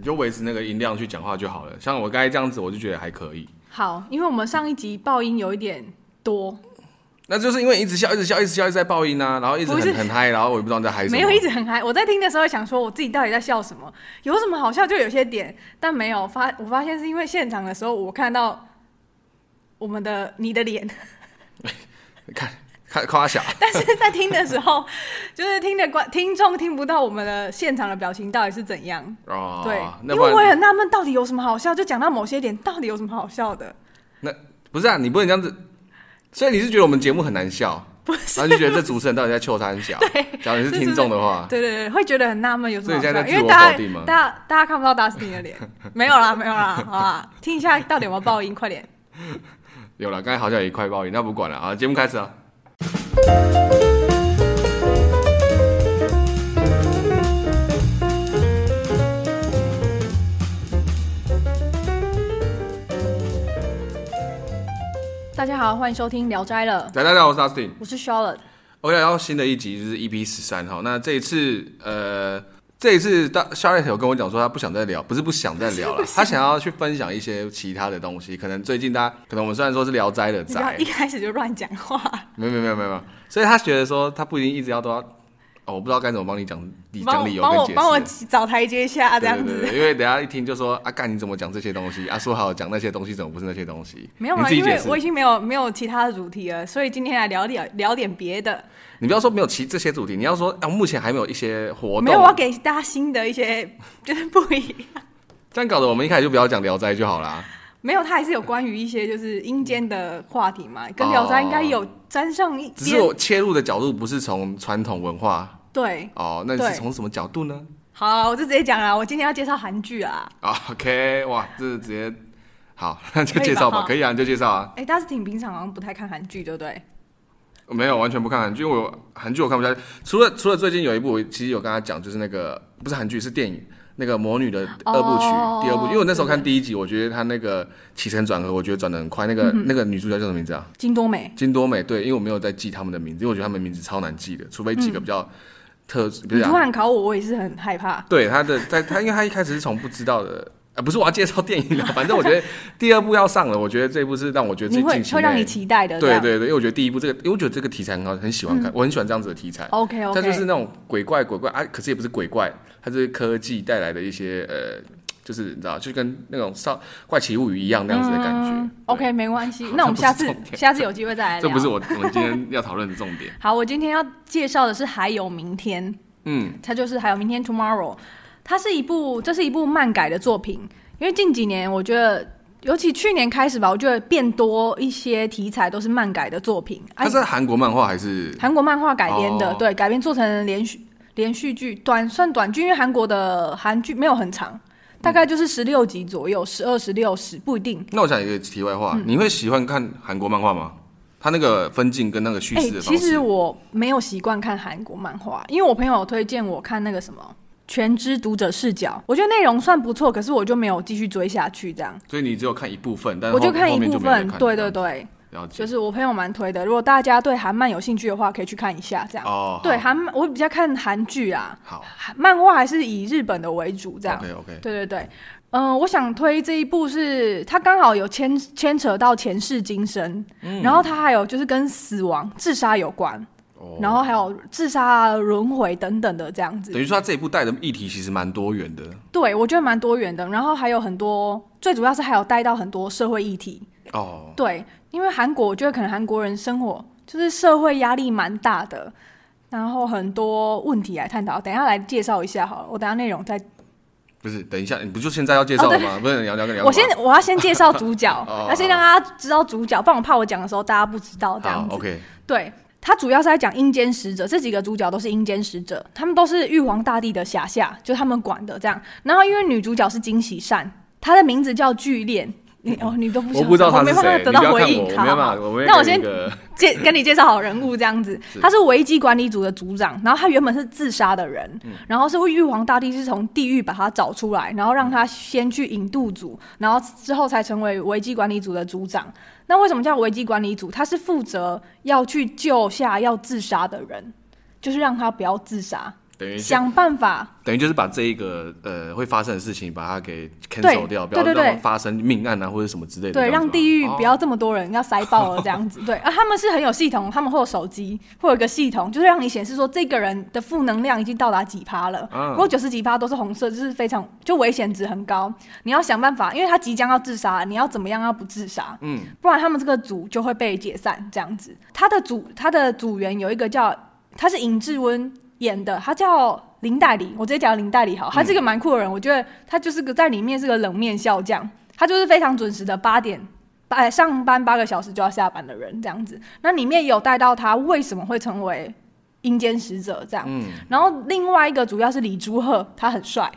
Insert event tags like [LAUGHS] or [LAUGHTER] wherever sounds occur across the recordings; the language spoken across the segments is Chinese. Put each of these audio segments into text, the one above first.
你就维持那个音量去讲话就好了。像我刚才这样子，我就觉得还可以。好，因为我们上一集爆音有一点多，那就是因为一直笑，一直笑，一直笑，一直在爆音啊，然后一直很很嗨，然后我也不知道你在嗨什么。没有一直很嗨，我在听的时候想说，我自己到底在笑什么？有什么好笑？就有些点，但没有发。我发现是因为现场的时候，我看到我们的你的脸，[LAUGHS] 看。夸夸小，[LAUGHS] 但是在听的时候，[LAUGHS] 就是听的观听众听不到我们的现场的表情到底是怎样。哦，对，因为我也很纳闷，到底有什么好笑？就讲到某些点，到底有什么好笑的？那不是啊，你不能这样子。所以你是觉得我们节目很难笑？不是，然后就觉得这主持人到底在臭三小？[LAUGHS] 对，假如你是听众的话，对对对，会觉得很纳闷，有什么好笑？因为大家大家大家看不到达斯汀的脸，没有啦，没有啦，好吧，听一下到底有没有爆音？快点，有了，刚才好像也快爆音，那不管了啊，节目开始啊。大家好，欢迎收听《聊斋》了。大家好，我是 Austin，我是 Charlotte。OK，然后新的一集就是 EP 十三哈。那这一次，呃。这一次，大 Charlotte 有跟我讲说，他不想再聊，不是不想再聊了，[LAUGHS] 他想要去分享一些其他的东西。可能最近大家，可能我们虽然说是聊斋的斋，一开始就乱讲话，没有没有没有没有，所以他觉得说，他不一定一直要都要，哦，我不知道该怎么帮你讲，理讲理由跟解释，帮我找台阶下这样子。因为等下一听就说，啊干你怎么讲这些东西？啊说好讲那些东西，怎么不是那些东西？没有啊，因为我已经没有没有其他的主题了，所以今天来聊点聊点别的。你不要说没有其这些主题，你要说啊，目前还没有一些活动。没有，我要给大家新的一些，[LAUGHS] 就是不一样。这样搞得我们一开始就不要讲聊斋就好啦。没有，它还是有关于一些就是阴间的话题嘛，跟聊斋应该有沾上一点。只是我切入的角度不是从传统文化。对。哦，那你是从什么角度呢？好，我就直接讲了，我今天要介绍韩剧啊。OK，哇，这是直接好，那就介绍吧，可以啊，你就介绍啊。哎，大家挺平常，好像不太看韩剧，对不对？没有，完全不看韩剧，因为我韩剧我看不下去。除了除了最近有一部，我其实有跟他讲，就是那个不是韩剧，是电影，那个《魔女》的二部曲、oh, 第二部。因为我那时候看第一集，我觉得他那个起承转合，我觉得转的很快。那个、嗯、那个女主角叫什么名字啊？金多美。金多美，对，因为我没有在记他们的名字，因为我觉得他们名字超难记的，除非几个比较特。嗯、比如突然考我，我也是很害怕。对他的，在他因为他一开始是从不知道的。啊，不是我要介绍电影了，[LAUGHS] 反正我觉得第二部要上了，我觉得这一部是让我觉得最近会让你期待的。对对对，因为我觉得第一部这个，因为我觉得这个题材很好，很喜欢看，嗯、我很喜欢这样子的题材。OK OK。它就是那种鬼怪鬼怪啊，可是也不是鬼怪，它是科技带来的一些呃，就是你知道，就跟那种少怪奇物语一样那样子的感觉。嗯、OK，没关系，那我们 [LAUGHS] 下次下次有机会再来聊。[LAUGHS] 这不是我我们今天要讨论的重点。好，我今天要介绍的是还有明天，嗯，它就是还有明天 Tomorrow，它是一部这是一部漫改的作品。因为近几年，我觉得，尤其去年开始吧，我觉得变多一些题材都是漫改的作品。它是韩国漫画还是？韩国漫画改编的，哦、对，改编做成连续连续剧，短算短剧，因为韩国的韩剧没有很长，大概就是十六集左右，十二十六十不一定。那我讲一个题外话，嗯、你会喜欢看韩国漫画吗？它那个分镜跟那个叙事的方式。其实我没有习惯看韩国漫画，因为我朋友推荐我看那个什么。全知读者视角，我觉得内容算不错，可是我就没有继续追下去，这样。所以你只有看一部分，但我就看一部分，对对对，了解。就是我朋友蛮推的，如果大家对韩漫有兴趣的话，可以去看一下，这样。哦。对韩漫，我比较看韩剧啊。好。漫画还是以日本的为主，这样。OK OK。对对对，嗯、呃，我想推这一部是它刚好有牵牵扯到前世今生，嗯、然后它还有就是跟死亡、自杀有关。然后还有自杀、轮回等等的这样子，等于说他这一部带的议题其实蛮多元的。对，我觉得蛮多元的。然后还有很多，最主要是还有带到很多社会议题。哦，对，因为韩国，我觉得可能韩国人生活就是社会压力蛮大的，然后很多问题来探讨。等一下来介绍一下好了，我等一下内容再。不是，等一下，你不就现在要介绍了吗？哦、不是，聊个聊。我先，我要先介绍主角，[LAUGHS] 哦、要先让大家知道主角，不然我怕我讲的时候大家不知道这样子。OK，对。他主要是在讲阴间使者，这几个主角都是阴间使者，他们都是玉皇大帝的辖下，就他们管的这样。然后因为女主角是金喜善，她的名字叫巨恋。你哦，你都不我不知道他是谁，没办法得到回应。好，那我先介跟你介绍好人物这样子。他是危机管理组的组长，然后他原本是自杀的人，然后是玉皇大帝是从地狱把他找出来，然后让他先去引渡组，然后之后才成为危机管理组的组长。那为什么叫危机管理组？他是负责要去救下要自杀的人，就是让他不要自杀。等于想办法，等于就是把这一个呃会发生的事情，把它给 cancel 掉，不要让发生命案啊或者什么之类的。对，让地狱不要这么多人，要塞爆了这样子。[LAUGHS] 对啊，他们是很有系统，他们会有手机，会有一个系统，就是让你显示说这个人的负能量已经到达几趴了。嗯如果九十几趴都是红色，就是非常就危险值很高。你要想办法，因为他即将要自杀，你要怎么样要不自杀？嗯，不然他们这个组就会被解散这样子。他的组他的组员有一个叫他是尹志温。演的他叫林代理，我直接讲林代理好，他是一个蛮酷的人，嗯、我觉得他就是个在里面是个冷面笑匠，他就是非常准时的八点，哎上班八个小时就要下班的人这样子。那里面有带到他为什么会成为阴间使者这样，嗯、然后另外一个主要是李朱赫，他很帅，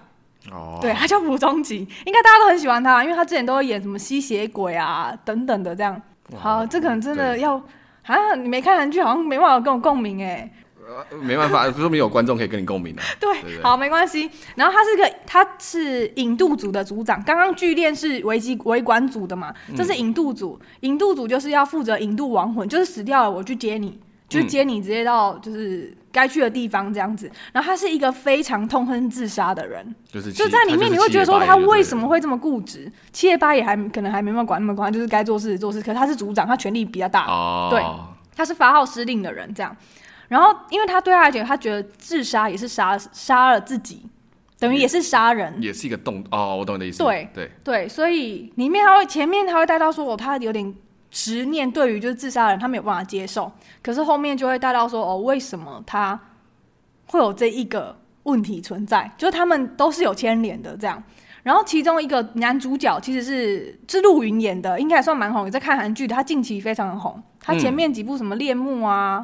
哦，对他叫朴忠吉，应该大家都很喜欢他，因为他之前都会演什么吸血鬼啊等等的这样。好，哇这可能真的要啊，你没看韩剧好像没办法跟我共鸣哎。没办法，说明有观众可以跟你共鸣 [LAUGHS] 的。对，对对对，好，没关系。然后他是个，他是引渡组的组长。刚刚剧恋是危机维管组的嘛？这是引渡组，引渡组就是要负责引渡亡魂，就是死掉了我去接你，就接你直接到就是该去的地方这样子。然后他是一个非常痛恨自杀的人，就是就在里面你会觉得说他为什么会这么固执？七夜八也还可能还没办法管那么宽，就是该做事做事。可是他是组长，他权力比较大，哦、对，他是发号施令的人这样。然后，因为他对他来讲，他觉得自杀也是杀杀了自己，等于也是杀人，也是一个动哦，我懂你的意思。对对对，所以里面他会前面他会带到说，哦，他有点执念，对于就是自杀的人，他没有办法接受。可是后面就会带到说，哦，为什么他会有这一个问题存在？就是他们都是有牵连的这样。然后其中一个男主角其实是是陆云演的，应该也算蛮红，也在看韩剧的，他近期非常的红。他前面几部什么恋慕啊。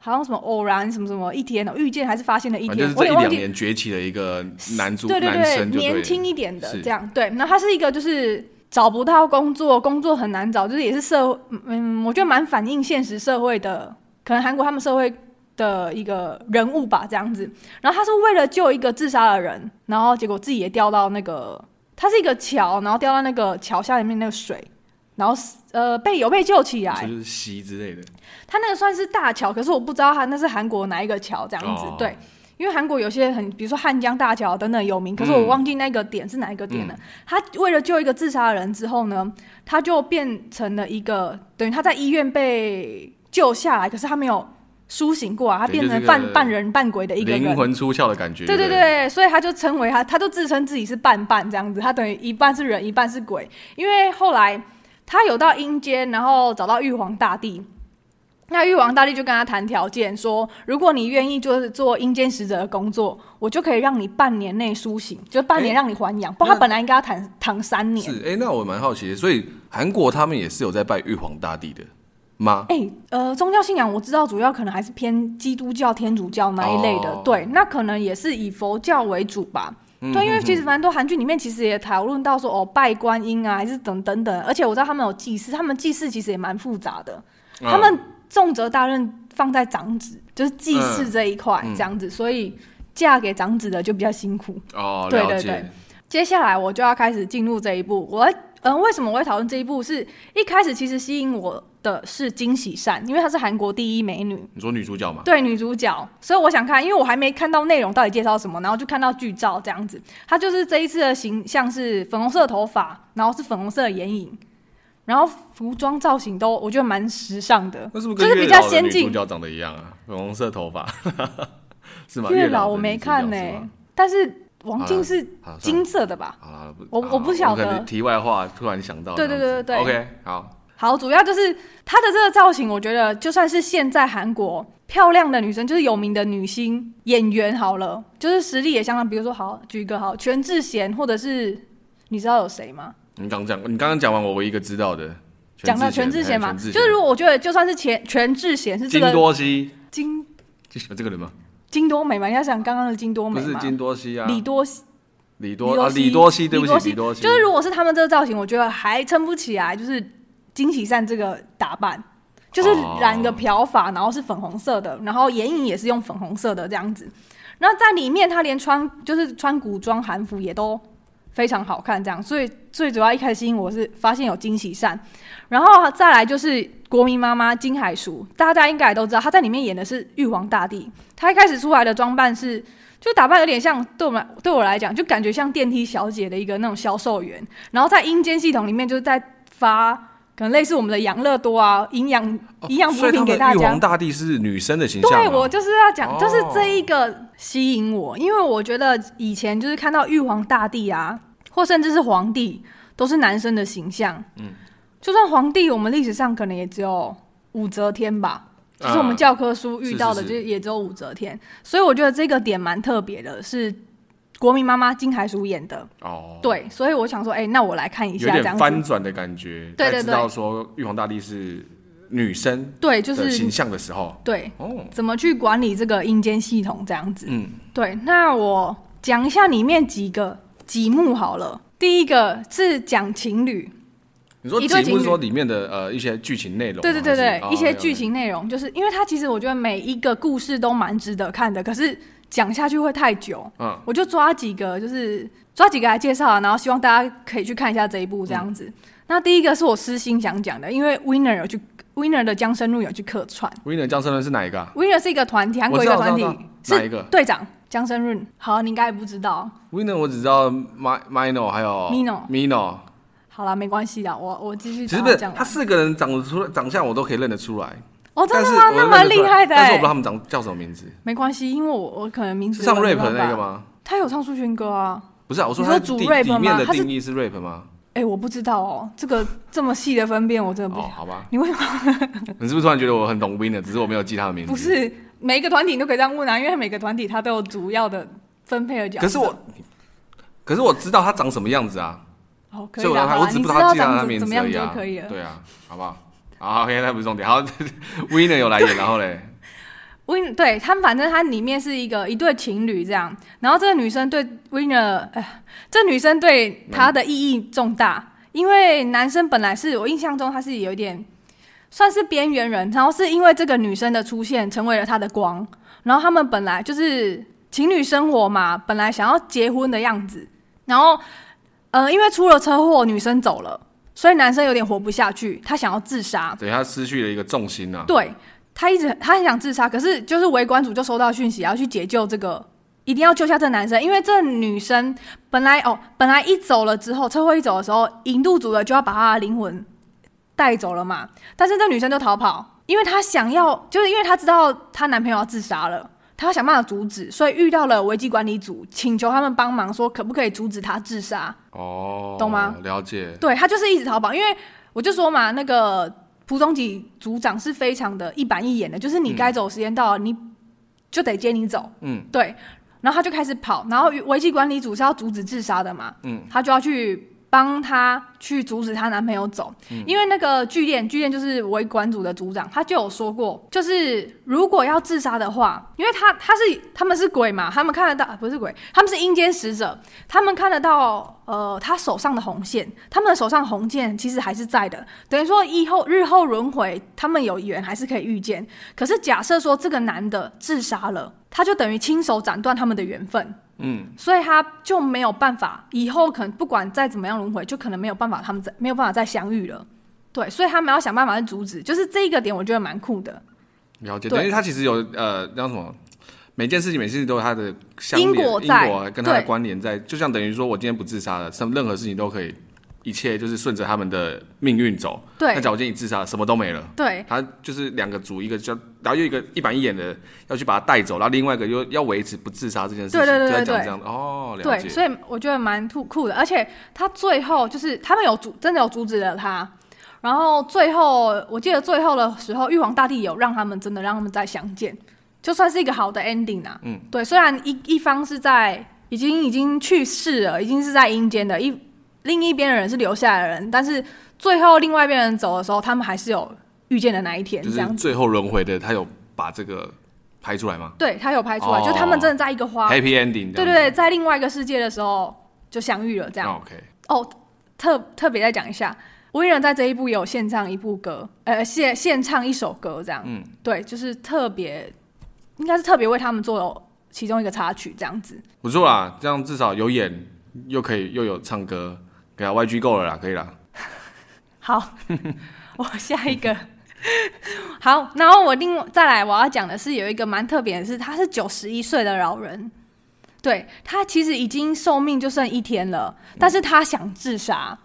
嗯好像什么偶然什么什么一天哦，遇见还是发现了一天，就是这一两年崛起的一个男主对对对男生，年轻一点的这样是对。那他是一个就是找不到工作，工作很难找，就是也是社嗯，我觉得蛮反映现实社会的，可能韩国他们社会的一个人物吧这样子。然后他是为了救一个自杀的人，然后结果自己也掉到那个，他是一个桥，然后掉到那个桥下里面那个水。然后呃被有被救起来，就是席之类的。他那个算是大桥，可是我不知道他那是韩国哪一个桥这样子。哦、对，因为韩国有些很，比如说汉江大桥等等有名，可是我忘记那个点是哪一个点了。嗯、他为了救一个自杀的人之后呢，他就变成了一个等于他在医院被救下来，可是他没有苏醒过啊，他变成半半人半鬼的一个人，灵魂出窍的感觉。对对对，所以他就称为他，他就自称自己是半半这样子，他等于一半是人，一半是鬼。因为后来。他有到阴间，然后找到玉皇大帝。那玉皇大帝就跟他谈条件，说如果你愿意就是做阴间使者的工作，我就可以让你半年内苏醒，就半年让你还阳。欸、不过他本来应该要躺躺三年。是，哎、欸，那我蛮好奇的，所以韩国他们也是有在拜玉皇大帝的吗？哎、欸，呃，宗教信仰我知道，主要可能还是偏基督教、天主教那一类的。哦、对，那可能也是以佛教为主吧。对，因为其实蛮多韩剧里面其实也讨论到说哦，拜观音啊，还是等等等，而且我知道他们有祭祀，他们祭祀其实也蛮复杂的。他们重责大任放在长子，就是祭祀这一块这样子，所以嫁给长子的就比较辛苦。哦，对对对。接下来我就要开始进入这一步，我嗯，为什么我会讨论这一步？是一开始其实吸引我。的是金喜善，因为她是韩国第一美女。你说女主角吗？对，女主角。所以我想看，因为我还没看到内容到底介绍什么，然后就看到剧照这样子。她就是这一次的形象是粉红色的头发，然后是粉红色的眼影，然后服装造型都我觉得蛮时尚的。是不是跟月老的女主角长得一样啊？粉红色头发 [LAUGHS] 是吗？月老我没看呢、欸，但是王静是金色的吧？我我不晓得。题外话，突然想到。对对对对对。OK，好。好，主要就是她的这个造型，我觉得就算是现在韩国漂亮的女生，就是有名的女星演员，好了，就是实力也相当。比如说，好举一个好全智贤，或者是你知道有谁吗？你刚讲，你刚刚讲完，我唯一一个知道的，讲到全智贤嘛，就是如果我觉得就算是全全智贤是这个金多熙，金就喜欢这个人吗？金多美嘛，你要想刚刚的金多美，不是金多熙啊，李多熙，李多啊，李多熙，对不起，李多熙，就是如果是他们这个造型，我觉得还撑不起来，就是。金喜善这个打扮，就是染个漂发，oh. 然后是粉红色的，然后眼影也是用粉红色的这样子。然后在里面，他连穿就是穿古装韩服也都非常好看，这样。所以最主要一开始我是发现有金喜善，然后再来就是国民妈妈金海淑，大家应该也都知道，她在里面演的是玉皇大帝。她一开始出来的装扮是，就打扮有点像，对我们对我来讲，就感觉像电梯小姐的一个那种销售员。然后在阴间系统里面，就是在发。可能类似我们的养乐多啊，营养营养补品给大家。玉皇大帝是女生的形象。对，我就是要讲，就是这一个吸引我，因为我觉得以前就是看到玉皇大帝啊，或甚至是皇帝，都是男生的形象。嗯，就算皇帝，我们历史上可能也只有武则天吧，就是我们教科书遇到的，就也只有武则天。所以我觉得这个点蛮特别的，是。国民妈妈金海淑演的。哦，对，所以我想说，哎、欸，那我来看一下，翻转的感觉，对对对，知道说玉皇大帝是女生，对，就是形象的时候，对，哦，怎么去管理这个阴间系统这样子，嗯，对，那我讲一下里面几个几幕好了，第一个是讲情侣，你说几幕是说里面的呃一些剧情内容，对对对对，一些剧情内容，就是因为它其实我觉得每一个故事都蛮值得看的，可是。讲下去会太久，嗯，我就抓几个，就是抓几个来介绍，然后希望大家可以去看一下这一部这样子。嗯、那第一个是我私心想讲的，因为 Winner 有去 Winner 的江生路有去客串。Winner 江生路是哪一个、啊、？Winner 是一个团体，韩国一个团体，是哪一个？队长江生润。好，你应该也不知道。Winner 我只知道 Mino 还有 Mino Mino。好了，没关系的，我我继续讲。其实不是，他四个人长得出来，长相我都可以认得出来。哦，真的吗？那蛮厉害的。但是我不知道他们长叫什么名字。没关系，因为我我可能名字。是唱 rap 的那个吗？他有唱抒情歌啊。不是啊，我说他主 rap？里面的定义是 rap 吗？哎，我不知道哦，这个这么细的分辨，我真的不。哦，好吧。你为什么？[LAUGHS] 你是不是突然觉得我很懂 Winner？只是我没有记他的名字。不是，每一个团体你都可以这样问啊，因为每个团体他都有主要的分配的角色。可是我，可是我知道他长什么样子啊。哦，可以的。我只不知道他记他的名字而已啊。可以了。对啊，好不好？好，OK，那不是重点。好，[LAUGHS] Winner 有来演，然后嘞，Win 对他们，反正他里面是一个一对情侣这样。然后这个女生对 Winner，哎，这女生对他的意义重大，嗯、因为男生本来是我印象中他是有点算是边缘人，然后是因为这个女生的出现成为了他的光。然后他们本来就是情侣生活嘛，本来想要结婚的样子。然后，呃，因为出了车祸，女生走了。所以男生有点活不下去，他想要自杀，对，他失去了一个重心啊。对，他一直他很想自杀，可是就是围观组就收到讯息，要去解救这个，一定要救下这个男生，因为这女生本来哦，本来一走了之后，车祸一走的时候，引渡组的就要把她的灵魂带走了嘛，但是这女生就逃跑，因为她想要，就是因为她知道她男朋友要自杀了。他要想办法阻止，所以遇到了危机管理组，请求他们帮忙，说可不可以阻止他自杀？哦，懂吗？了解。对，他就是一直逃跑，因为我就说嘛，那个蒲宗吉组长是非常的一板一眼的，就是你该走时间到了，嗯、你就得接你走。嗯，对。然后他就开始跑，然后危机管理组是要阻止自杀的嘛？嗯，他就要去。帮她去阻止她男朋友走，嗯、因为那个剧恋，剧恋就是维管组的组长，他就有说过，就是如果要自杀的话，因为他他是他们是鬼嘛，他们看得到不是鬼，他们是阴间使者，他们看得到呃他手上的红线，他们的手上红线其实还是在的，等于说以后日后轮回，他们有缘还是可以遇见。可是假设说这个男的自杀了，他就等于亲手斩断他们的缘分。嗯，所以他就没有办法，以后可能不管再怎么样轮回，就可能没有办法，他们再没有办法再相遇了。对，所以他们要想办法去阻止，就是这一个点，我觉得蛮酷的。了解，等于他其实有呃，叫什么？每件事情，每件事情都有它的因果在，因果跟他的关联在，就像等于说我今天不自杀了，什么任何事情都可以。一切就是顺着他们的命运走。对，那假如今天你自杀，什么都没了。对，他就是两个组，一个叫，然后又一个一板一眼的要去把他带走，然后另外一个又要维持不自杀这件事情。对对对对，就在讲这样的哦，了解。对，所以我觉得蛮酷酷的，而且他最后就是他们有阻，真的有阻止了他。然后最后，我记得最后的时候，玉皇大帝有让他们真的让他们再相见，就算是一个好的 ending 啊。嗯，对，虽然一一方是在已经已经去世了，已经是在阴间的一。另一边的人是留下来的人，但是最后另外一边人走的时候，他们还是有遇见的那一天。这样最后轮回的，他有把这个拍出来吗？对，他有拍出来，哦、就他们真的在一个花 happy ending。对对对，在另外一个世界的时候就相遇了，这样。哦、OK。哦，特特别再讲一下，Winner 在这一部有献唱一部歌，呃，献献唱一首歌，这样。嗯，对，就是特别，应该是特别为他们做其中一个插曲，这样子。不错啦，这样至少有演。又可以又有唱歌，YG 够了啦，可以啦。[LAUGHS] 好，[LAUGHS] 我下一个。好，然后我另外再来我要讲的是有一个蛮特别的是，他是九十一岁的老人，对，他其实已经寿命就剩一天了，但是他想自杀。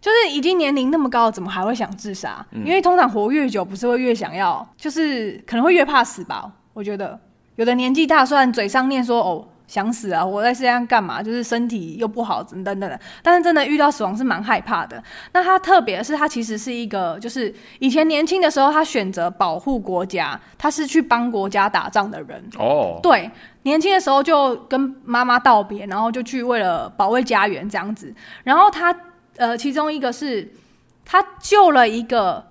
就是已经年龄那么高，怎么还会想自杀？嗯。因为通常活越久，不是会越想要，就是可能会越怕死吧？我觉得有的年纪大，虽然嘴上念说哦想死啊，我在世界上干嘛？就是身体又不好，等等等等，但是真的遇到死亡是蛮害怕的。那他特别的是，他其实是一个，就是以前年轻的时候，他选择保护国家，他是去帮国家打仗的人。哦，对，年轻的时候就跟妈妈道别，然后就去为了保卫家园这样子，然后他。呃，其中一个是他救了一个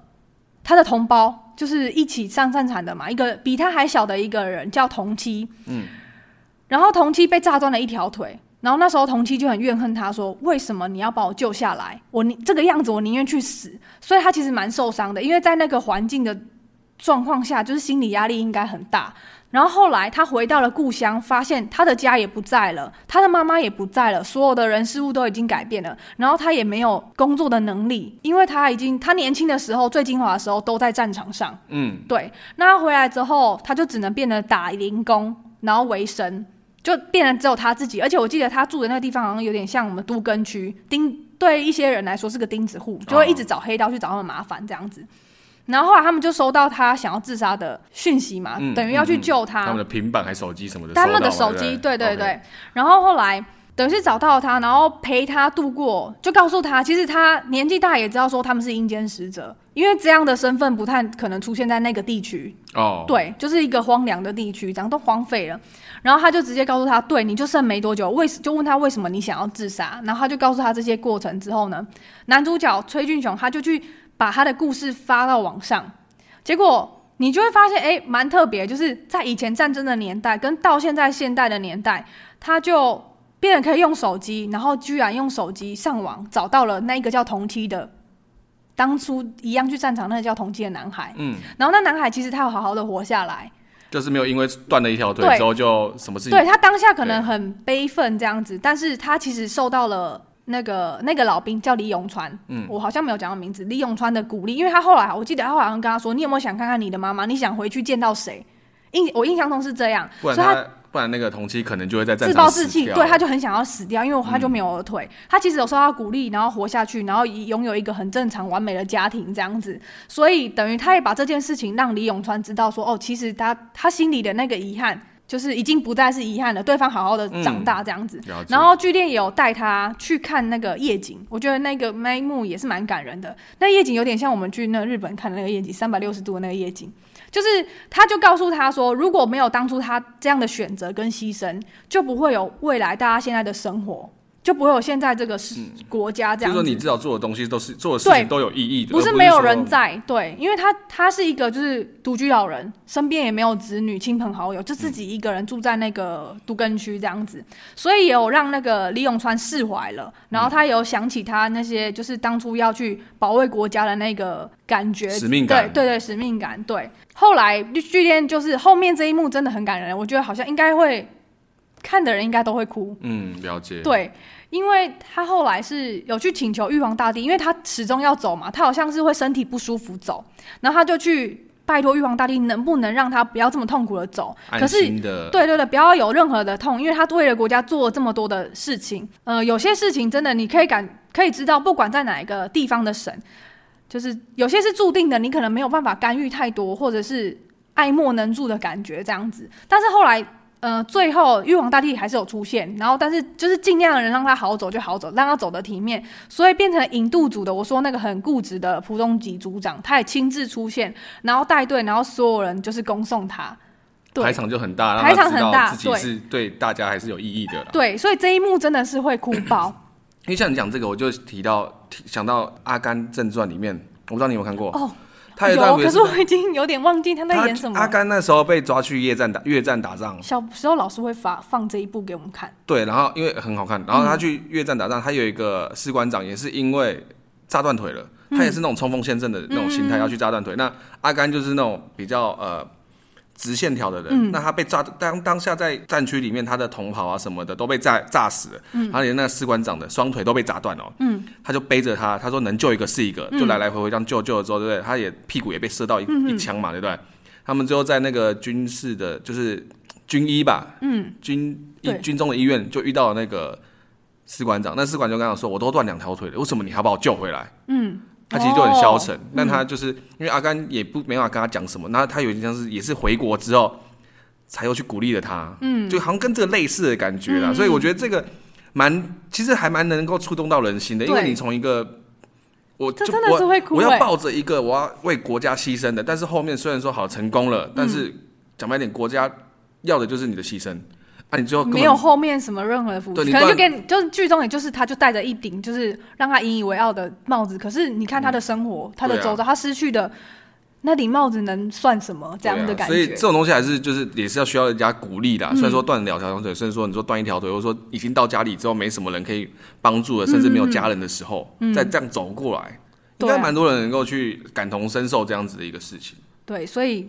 他的同胞，就是一起上战场的嘛，一个比他还小的一个人叫同妻，嗯，然后同期被炸断了一条腿，然后那时候同期就很怨恨他，说为什么你要把我救下来？我你这个样子，我宁愿去死。所以他其实蛮受伤的，因为在那个环境的状况下，就是心理压力应该很大。然后后来他回到了故乡，发现他的家也不在了，他的妈妈也不在了，所有的人事物都已经改变了。然后他也没有工作的能力，因为他已经他年轻的时候最精华的时候都在战场上。嗯，对。那他回来之后，他就只能变得打零工，然后为生，就变成只有他自己。而且我记得他住的那个地方好像有点像我们都根区，钉对一些人来说是个钉子户，就会一直找黑道去找他们麻烦这样子。然后后来他们就收到他想要自杀的讯息嘛，嗯、等于要去救他。嗯嗯、他们的平板还手机什么的。他们的手机，对对对.然后后来等于是找到他，然后陪他度过，就告诉他，其实他年纪大也知道说他们是阴间使者，因为这样的身份不太可能出现在那个地区。哦。对，就是一个荒凉的地区，这样都荒废了。然后他就直接告诉他，对，你就剩没多久，为就问他为什么你想要自杀，然后他就告诉他这些过程之后呢，男主角崔俊雄他就去。把他的故事发到网上，结果你就会发现，哎，蛮特别，就是在以前战争的年代，跟到现在现代的年代，他就变得可以用手机，然后居然用手机上网找到了那个叫同期的，当初一样去战场那个叫同期的男孩，嗯，然后那男孩其实他有好好的活下来，就是没有因为断了一条腿之后就什么事情，对，他当下可能很悲愤这样子，但是他其实受到了。那个那个老兵叫李永川，嗯，我好像没有讲到名字。李永川的鼓励，因为他后来，我记得他好像跟他说：“你有没有想看看你的妈妈？你想回去见到谁？”印我印象中是这样，不然他，他不然那个同期可能就会在自暴自弃，对，他就很想要死掉，因为他就没有了腿。嗯、他其实有受到鼓励，然后活下去，然后拥有一个很正常完美的家庭这样子。所以等于他也把这件事情让李永川知道说：“哦，其实他他心里的那个遗憾。”就是已经不再是遗憾了，对方好好的长大这样子。嗯、然后剧店也有带他去看那个夜景，我觉得那个那一幕也是蛮感人的。那夜景有点像我们去那日本看的那个夜景，三百六十度的那个夜景。就是他就告诉他说，如果没有当初他这样的选择跟牺牲，就不会有未来大家现在的生活。就不会有现在这个是国家这样子。就是说，你至少做的东西都是做的事情都有意义的，不是没有人在。对，因为他他是一个就是独居老人，身边也没有子女、亲朋好友，就自己一个人住在那个都根区这样子，所以也有让那个李永川释怀了。然后他有想起他那些就是当初要去保卫国家的那个感觉，使命感。对对对，使命感。对，后来剧店就是后面这一幕真的很感人，我觉得好像应该会看的人应该都会哭。嗯，了解。对。因为他后来是有去请求玉皇大帝，因为他始终要走嘛，他好像是会身体不舒服走，然后他就去拜托玉皇大帝，能不能让他不要这么痛苦的走？可是，对对对，不要有任何的痛，因为他为了国家做了这么多的事情。呃，有些事情真的你可以感可以知道，不管在哪一个地方的神，就是有些是注定的，你可能没有办法干预太多，或者是爱莫能助的感觉这样子。但是后来。呃，最后玉皇大帝还是有出现，然后但是就是尽量的人让他好走就好走，让他走的体面，所以变成引渡组的。我说那个很固执的蒲东吉组长，他也亲自出现，然后带队，然后所有人就是恭送他。对，排场就很大，排场很大，自己是对大家还是有意义的。对，所以这一幕真的是会哭爆。因为像你讲这个，我就提到提想到《阿甘正传》里面，我不知道你有没有看过哦。他有，可是我已经 [LAUGHS] 有点忘记他在演什么。阿甘那时候被抓去越战打越战打仗，小时候老师会发放这一部给我们看。对，然后因为很好看，然后他去越战打仗，嗯、他有一个士官长也是因为炸断腿了，他也是那种冲锋陷阵的那种心态，要去炸断腿。嗯、那阿甘就是那种比较呃直线条的人，嗯、那他被炸当当下在战区里面，他的同袍啊什么的都被炸炸死了，嗯，他连那个士官长的双腿都被砸断了，嗯，他就背着他，他说能救一个是一个，就来来回回这样救救了之后，对不对？他也屁股也被射到一、嗯、一枪嘛，对不对？他们最后在那个军事的，就是军医吧，嗯，军医军中的医院就遇到了那个士官长，那士官长就跟他说：“我都断两条腿了，为什么你还把我救回来？”嗯。他其实就很消沉，那、哦、他就是因为阿甘也不没办法跟他讲什么，那他有点像是也是回国之后才又去鼓励了他，嗯，就好像跟这个类似的感觉啦，嗯、所以我觉得这个蛮其实还蛮能够触动到人心的，因为你从一个我就真的是会哭，我要抱着一个我要为国家牺牲的，但是后面虽然说好成功了，但是讲白点，国家要的就是你的牺牲。啊，你就没有后面什么任何的付出，可能就给你，就是剧中也就是他就戴着一顶就是让他引以为傲的帽子，可是你看他的生活，嗯、他的周遭，啊、他失去的那顶帽子能算什么？这样的感觉。啊、所以这种东西还是就是也是要需要人家鼓励的。嗯、虽然说断两条腿，甚至说你说断一条腿，或者说已经到家里之后没什么人可以帮助了，甚至没有家人的时候，嗯、再这样走过来，嗯、应该蛮多人能够去感同身受这样子的一个事情。对，所以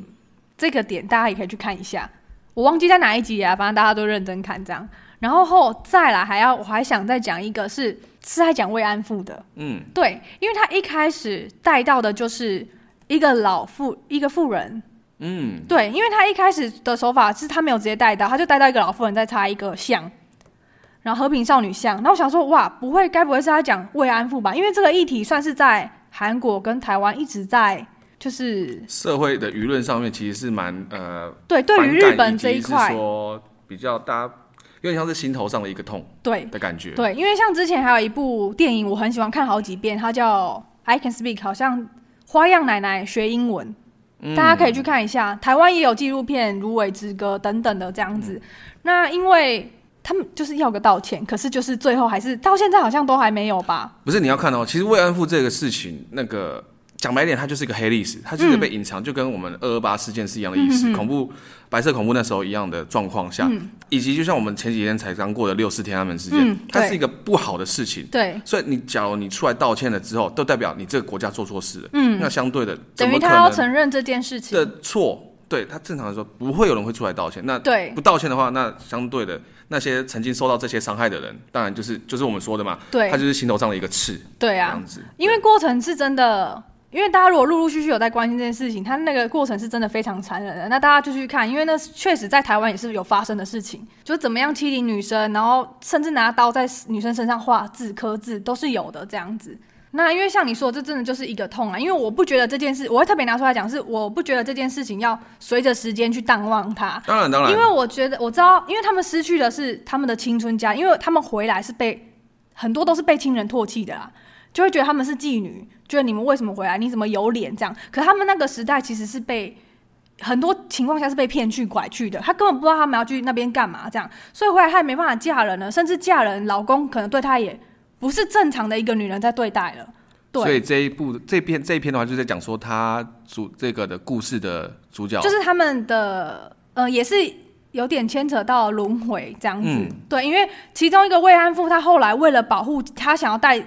这个点大家也可以去看一下。我忘记在哪一集啊，反正大家都认真看这样。然后后再来还要，我还想再讲一个是，是是在讲慰安妇的。嗯，对，因为他一开始带到的就是一个老妇，一个妇人。嗯，对，因为他一开始的手法是他没有直接带到，他就带到一个老妇人再插一个像，然后和平少女像。然后我想说，哇，不会，该不会是他讲慰安妇吧？因为这个议题算是在韩国跟台湾一直在。就是社会的舆论上面其实是蛮呃，对，对于日本这一块说比较大家有点像是心头上的一个痛，对的感觉。对，因为像之前还有一部电影，我很喜欢看好几遍，它叫《I Can Speak》，好像花样奶奶学英文，嗯、大家可以去看一下。台湾也有纪录片《芦苇之歌》等等的这样子。嗯、那因为他们就是要个道歉，可是就是最后还是到现在好像都还没有吧？不是，你要看哦，其实慰安妇这个事情那个。讲白一点，它就是一个黑历史，它就是被隐藏，嗯、就跟我们二二八事件是一样的意思，嗯、恐怖、白色恐怖那时候一样的状况下，嗯、以及就像我们前几天才刚过的六四天安门事件，嗯、它是一个不好的事情。对，所以你假如你出来道歉了之后，都代表你这个国家做错事了。嗯，那相对的，等于他要承认这件事情的错。对他正常来说，不会有人会出来道歉。那对不道歉的话，那相对的那些曾经受到这些伤害的人，当然就是就是我们说的嘛。对，他就是心头上的一个刺。对啊，这样子。因为过程是真的。因为大家如果陆陆续续有在关心这件事情，他那个过程是真的非常残忍的。那大家就去看，因为那确实在台湾也是有发生的事情，就怎么样欺凌女生，然后甚至拿刀在女生身上画字刻字都是有的这样子。那因为像你说的，这真的就是一个痛啊。因为我不觉得这件事，我会特别拿出来讲，是我不觉得这件事情要随着时间去淡忘它。当然当然，因为我觉得我知道，因为他们失去的是他们的青春家，因为他们回来是被很多都是被亲人唾弃的啦。就会觉得他们是妓女，觉得你们为什么回来？你怎么有脸这样？可他们那个时代其实是被很多情况下是被骗去拐去的，他根本不知道他们要去那边干嘛这样，所以回来他也没办法嫁人了，甚至嫁人老公可能对他也不是正常的一个女人在对待了。对，所以这一部这篇这一篇的话，就在讲说他主这个的故事的主角，就是他们的呃，也是有点牵扯到轮回这样子。嗯、对，因为其中一个慰安妇，她后来为了保护她，想要带。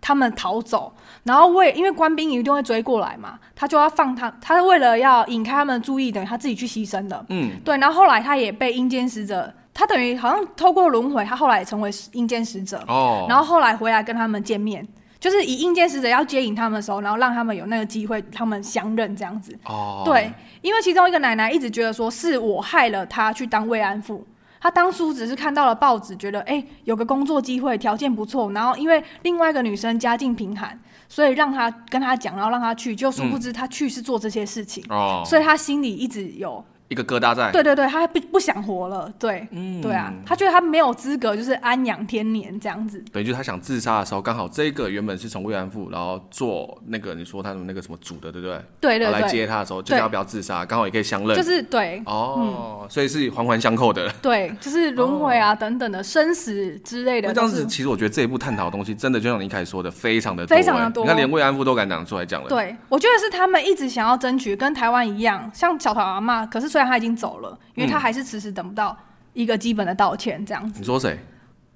他们逃走，然后为因为官兵一定会追过来嘛，他就要放他，他是为了要引开他们的注意，等于他自己去牺牲的。嗯，对。然后后来他也被阴间使者，他等于好像透过轮回，他后来也成为阴间使者。哦。然后后来回来跟他们见面，就是以阴间使者要接引他们的时候，然后让他们有那个机会，他们相认这样子。哦。对，因为其中一个奶奶一直觉得说是我害了他去当慰安妇。他当初只是看到了报纸，觉得哎、欸、有个工作机会，条件不错，然后因为另外一个女生家境贫寒，所以让他跟他讲，然后让他去，就殊不知他去是做这些事情，所以他心里一直有。一个疙瘩在，对对对，他不不想活了，对，嗯，对啊，他觉得他没有资格，就是安养天年这样子。等于就是他想自杀的时候，刚好这个原本是从慰安妇，然后做那个你说他的那个什么主的，对不对？对对对。来接他的时候，就要不要自杀，刚好也可以相认。就是对，哦，所以是环环相扣的。对，就是轮回啊等等的生死之类的。那这样子，其实我觉得这一部探讨的东西，真的就像你一开始说的，非常的非常的多。你看，连慰安妇都敢讲出来讲了。对，我觉得是他们一直想要争取，跟台湾一样，像小桃阿妈，可是虽然他已经走了。因为他还是迟迟等不到一个基本的道歉，这样子。你说谁？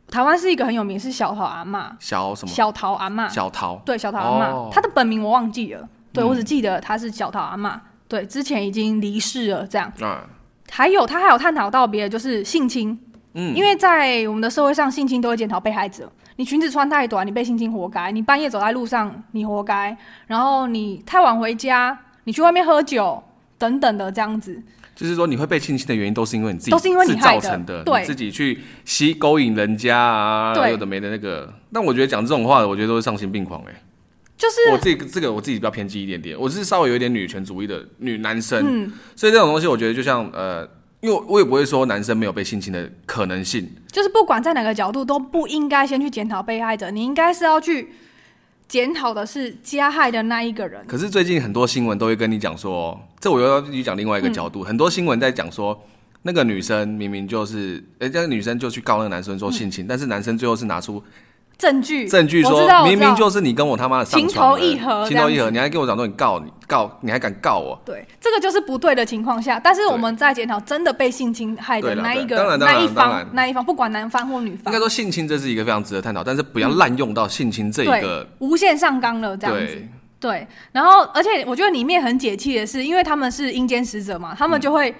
台湾是一个很有名，是小桃阿嬷。小什么？小桃阿嬷。小桃。对，小桃阿嬷。他的本名我忘记了，对，我只记得他是小桃阿嬷。对，之前已经离世了这样。啊，还有他还有探讨到别的，就是性侵。嗯，因为在我们的社会上，性侵都会检讨被害者。你裙子穿太短，你被性侵活该；你半夜走在路上，你活该；然后你太晚回家，你去外面喝酒等等的这样子。就是说，你会被性侵的原因都是因为你自己，都是因为你造成的，对，你自己去吸勾引人家啊，有的没的那个。但我觉得讲这种话的，我觉得都是丧心病狂哎、欸。就是我自己这个我自己比较偏激一点点，我是稍微有一点女权主义的女男生，嗯，所以这种东西我觉得就像呃。因为我也不会说男生没有被性侵的可能性，就是不管在哪个角度都不应该先去检讨被害者，你应该是要去检讨的是加害的那一个人。可是最近很多新闻都会跟你讲说，这我又要去讲另外一个角度，嗯、很多新闻在讲说那个女生明明就是，哎、欸，这个女生就去告那个男生说性侵，嗯、但是男生最后是拿出。证据，证据说明明就是你跟我他妈的情投意合，情投意合，你还跟我讲说你告你告你还敢告我？对，这个就是不对的情况下，但是我们在检讨真的被性侵害的那一个那一方那一方，不管男方或女方，应该说性侵这是一个非常值得探讨，但是不要滥用到性侵这一个无限上纲了这样子。对，然后而且我觉得里面很解气的是，因为他们是阴间使者嘛，他们就会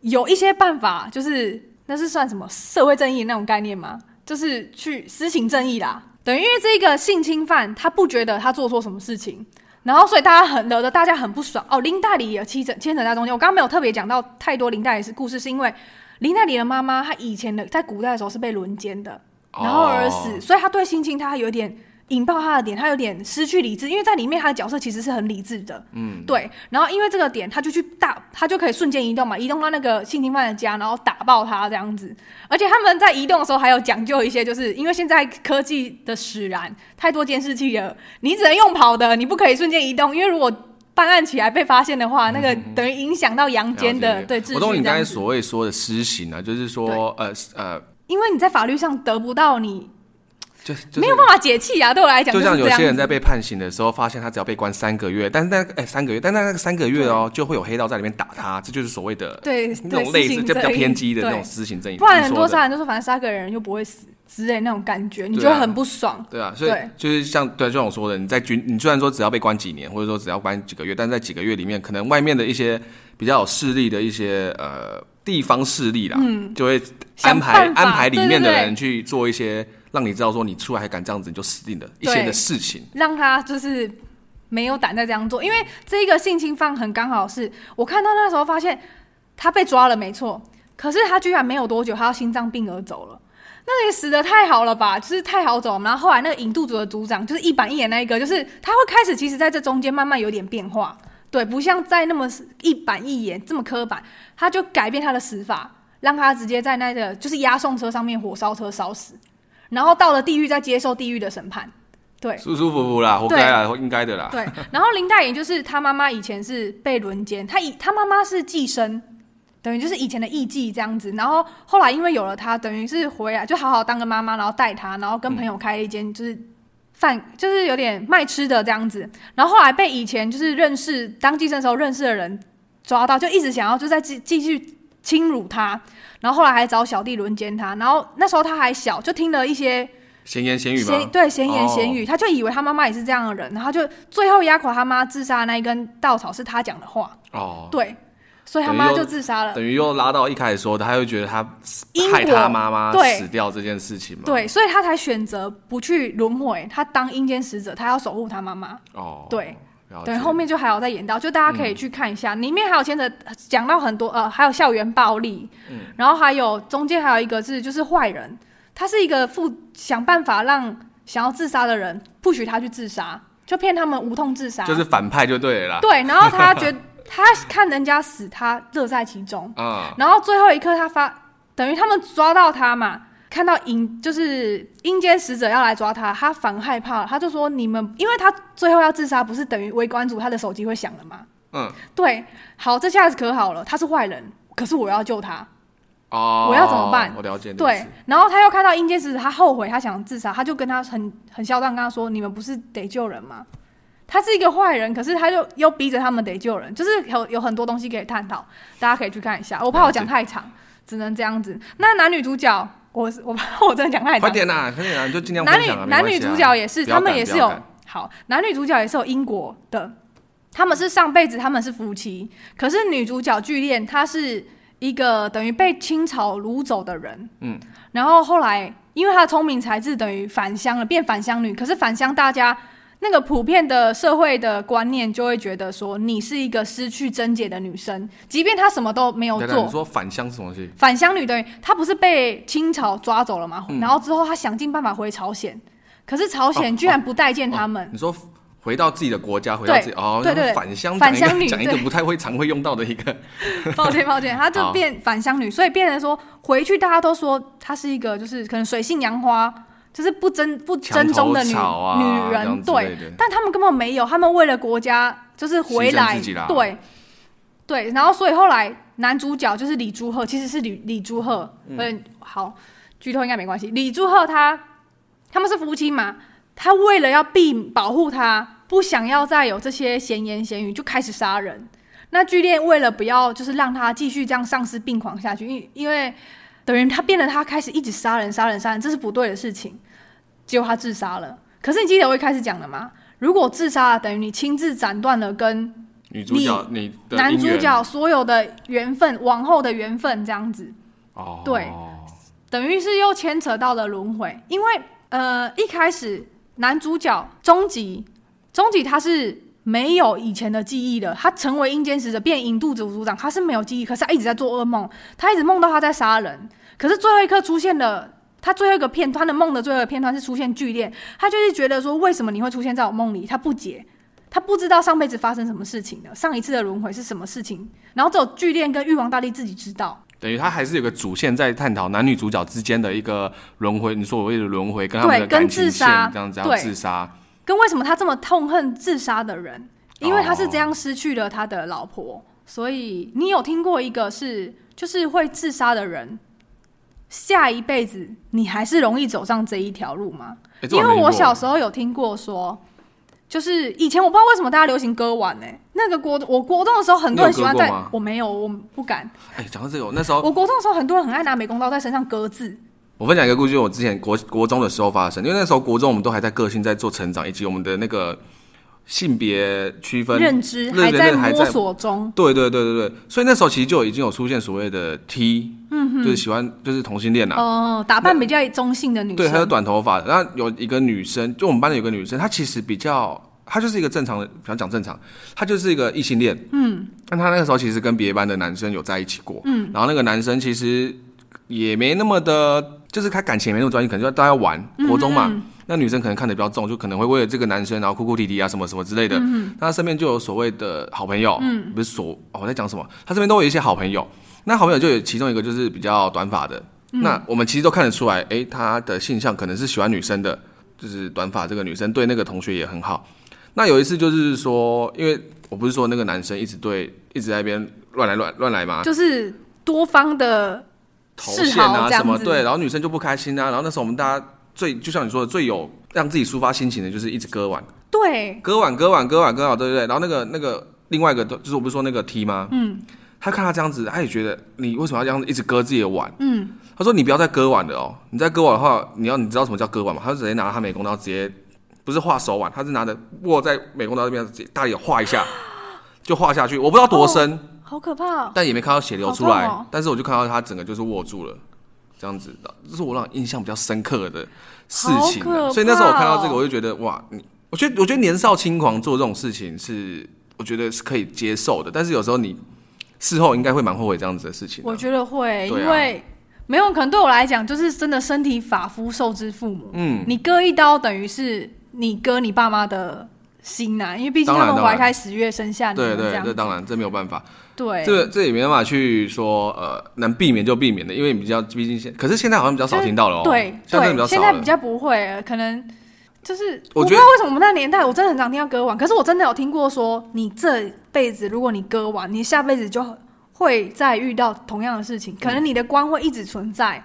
有一些办法，就是那是算什么？社会正义那种概念吗？就是去施行正义啦，等于因为这个性侵犯，他不觉得他做错什么事情，然后所以大家很惹得大家很不爽哦。林黛里也牵扯牵扯在中间，我刚刚没有特别讲到太多林黛里是故事，是因为林黛里的妈妈她以前的在古代的时候是被轮奸的，然后而死，哦、所以她对性侵她有点。引爆他的点，他有点失去理智，因为在里面他的角色其实是很理智的，嗯，对。然后因为这个点，他就去大，他就可以瞬间移动嘛，移动到那个性侵犯的家，然后打爆他这样子。而且他们在移动的时候还有讲究一些，就是因为现在科技的使然，太多监视器了，你只能用跑的，你不可以瞬间移动，因为如果办案起来被发现的话，嗯、那个等于影响到阳间的对秩序。我懂你刚才所谓说的施行啊，就是说对呃呃，因为你在法律上得不到你。就，是没有办法解气啊！对我来讲，就像有些人在被判刑的时候，发现他只要被关三个月，但是那哎、欸、三个月，但那那个三个月哦，就会有黑道在里面打他，这就是所谓的对那种类似就比较偏激的那种私刑正义。不然很多杀人都说反正杀个人又不会死之类那种感觉，你就会很不爽。对啊，所以就是像对就像我说的，你在军，你虽然说只要被关几年，或者说只要关几个月，但在几个月里面，可能外面的一些比较有势力的一些呃地方势力啦，嗯，就会安排安排里面的人去做一些。让你知道说你出来还敢这样子，你就死定了。一些的事情，让他就是没有胆再这样做，因为这一个性侵犯很刚好是我看到那时候发现他被抓了，没错，可是他居然没有多久，他要心脏病而走了。那也死的太好了吧，[LAUGHS] 就是太好走。然后后来那个引渡组的组长就是一板一眼那一个，就是他会开始其实在这中间慢慢有点变化，对，不像在那么一板一眼这么刻板，他就改变他的死法，让他直接在那个就是押送车上面火烧车烧死。然后到了地狱，再接受地狱的审判，对，舒舒服服啦，活该啦，应该的啦。对，然后林大爷就是他妈妈以前是被轮奸，他以他妈妈是寄生，等于就是以前的艺妓这样子。然后后来因为有了他，等于是回来就好好当个妈妈，然后带他，然后跟朋友开了一间就是饭，嗯、就是有点卖吃的这样子。然后后来被以前就是认识当寄生的时候认识的人抓到，就一直想要就在继继续侵辱他。然后后来还找小弟轮奸他，然后那时候他还小，就听了一些闲言闲语吗？对，闲言闲语，oh. 他就以为他妈妈也是这样的人，然后就最后压垮他妈自杀的那一根稻草是他讲的话。哦，oh. 对，所以他妈就自杀了。等于又拉到一开始说的，他又觉得他害他妈妈死掉这件事情嘛？对，所以他才选择不去轮回，他当阴间使者，他要守护他妈妈。哦，oh. 对。对，后面就还有在演到，就大家可以去看一下，嗯、里面还有牵扯讲到很多呃，还有校园暴力，嗯，然后还有中间还有一个是就是坏人，他是一个负想办法让想要自杀的人不许他去自杀，就骗他们无痛自杀，就是反派就对了啦。对，然后他觉得 [LAUGHS] 他看人家死，他乐在其中啊，然后最后一刻他发，等于他们抓到他嘛。看到阴就是阴间使者要来抓他，他反而害怕了。他就说：“你们，因为他最后要自杀，不是等于围观组他的手机会响了吗？”嗯，对。好，这下子可好了，他是坏人，可是我要救他。哦，我要怎么办？我了解。对，然后他又看到阴间使者，他后悔，他想自杀，他就跟他很很嚣张，跟他说：“你们不是得救人吗？”他是一个坏人，可是他就又逼着他们得救人，就是有有很多东西可以探讨，大家可以去看一下。我怕我讲太长，只能这样子。那男女主角。我我怕 [LAUGHS] 我真的讲太长，快点呐，快点呐，就尽量男女男女主角也是，他们也是有好男女主角也是有因果的，他们是上辈子他们是夫妻，可是女主角巨恋她是一个等于被清朝掳走的人，嗯，然后后来因为她的聪明才智等于返乡了，变返乡女，可是返乡大家那个普遍的社会的观念就会觉得说你是一个失去贞洁的女生，即便她什么都没有做。你说返乡什么东西？返乡女等于她不是被清朝抓走了吗？嗯、然后之后她想尽办法回朝鲜，可是朝鲜居然不待见他们。哦哦、你说。回到自己的国家，回到自己哦，对对对，返乡返乡女讲一个不太会常会用到的一个，[LAUGHS] 抱歉抱歉，她就 [LAUGHS] 变返乡女，所以变成说回去大家都说她是一个就是可能水性杨花，就是不争不争中的女、啊、女人，对，但他们根本没有，他们为了国家就是回来，对。对，然后所以后来男主角就是李朱赫，其实是李李朱赫，嗯，好，剧透应该没关系，李朱赫他他们是夫妻嘛。他为了要避保护他，不想要再有这些闲言闲语，就开始杀人。那剧烈为了不要就是让他继续这样丧失病狂下去，因因为等于他变得他开始一直杀人、杀人、杀人，这是不对的事情。结果他自杀了。可是你记得我一开始讲的吗？如果自杀了，等于你亲自斩断了跟女主角、你男主角所有的缘分，往后的缘分这样子。哦，对，等于是又牵扯到了轮回，因为呃一开始。男主角终极，终极他是没有以前的记忆的。他成为阴间使者，变银肚子组长，他是没有记忆，可是他一直在做噩梦，他一直梦到他在杀人。可是最后一刻出现了，他最后一个片段的梦的最后一个片段是出现剧烈，他就是觉得说，为什么你会出现在我梦里？他不解，他不知道上辈子发生什么事情的，上一次的轮回是什么事情，然后只有剧恋跟玉皇大帝自己知道。等于他还是有个主线在探讨男女主角之间的一个轮回，你说所谓的轮回跟他们的感情线这样子，要自杀，跟为什么他这么痛恨自杀的人，因为他是这样失去了他的老婆，哦、所以你有听过一个是就是会自杀的人，下一辈子你还是容易走上这一条路吗？因为我小时候有听过说。就是以前我不知道为什么大家流行割腕呢？那个国我国中的时候很多人喜欢在，我没有，我不敢。哎，讲到这个，我那时候我国中的时候很多人很爱拿美工刀在身上割字。我分享一个故事，我之前国国中的时候发生，因为那时候国中我们都还在个性在做成长，以及我们的那个性别区分认知还在摸索中。对对对对对，所以那时候其实就已经有出现所谓的 T，嗯哼，就是喜欢就是同性恋呐。哦，打扮比较中性的女生，对，还有短头发。然后有一个女生，就我们班的有个女生，她其实比较。她就是一个正常的，比方讲正常，她就是一个异性恋。嗯，但她那个时候其实跟别班的男生有在一起过。嗯，然后那个男生其实也没那么的，就是他感情也没那么专一，可能就大家玩国中嘛。嗯、那女生可能看得比较重，就可能会为了这个男生然后哭哭啼啼啊什么什么之类的。嗯，他身边就有所谓的好朋友。嗯，不是所、哦、我在讲什么？他身边都有一些好朋友。那好朋友就有其中一个就是比较短发的。嗯、那我们其实都看得出来，哎，他的性向可能是喜欢女生的，就是短发这个女生对那个同学也很好。那有一次就是说，因为我不是说那个男生一直对一直在那边乱来乱乱来吗？就是多方的头线啊什么对，然后女生就不开心啊。然后那时候我们大家最就像你说的最有让自己抒发心情的，就是一直割腕。对，割腕割腕割腕割腕，对对对。然后那个那个另外一个就是我不是说那个 T 吗？嗯，他看他这样子，他也觉得你为什么要这样子一直割自己的腕？嗯，他说你不要再割腕了哦，你再割腕的话，你要你知道什么叫割腕吗？他就直接拿他美工刀直接。不是画手腕，他是拿着握在美工刀这边，大力画一下，就画下去。我不知道多深，哦、好可怕，但也没看到血流出来。哦、但是我就看到他整个就是握住了，这样子的，这是我让印象比较深刻的事情。哦、所以那时候我看到这个，我就觉得哇，你，我觉得我觉得年少轻狂做这种事情是，我觉得是可以接受的。但是有时候你事后应该会蛮后悔这样子的事情。我觉得会，啊、因为没有可能对我来讲，就是真的身体发肤受之父母。嗯，你割一刀等于是。你割你爸妈的心呐、啊，因为毕竟他们怀胎十月生下你，对对，这当然这没有办法。对，这个这也没办法去说，呃，能避免就避免的，因为你比较毕竟现，可是现在好像比较少听到了哦。对对，现在，现在比较不会，可能就是我，我不知道为什么我们那年代，我真的很常听到割腕，可是我真的有听过说，你这辈子如果你割腕，你下辈子就会再遇到同样的事情，可能你的光会一直存在。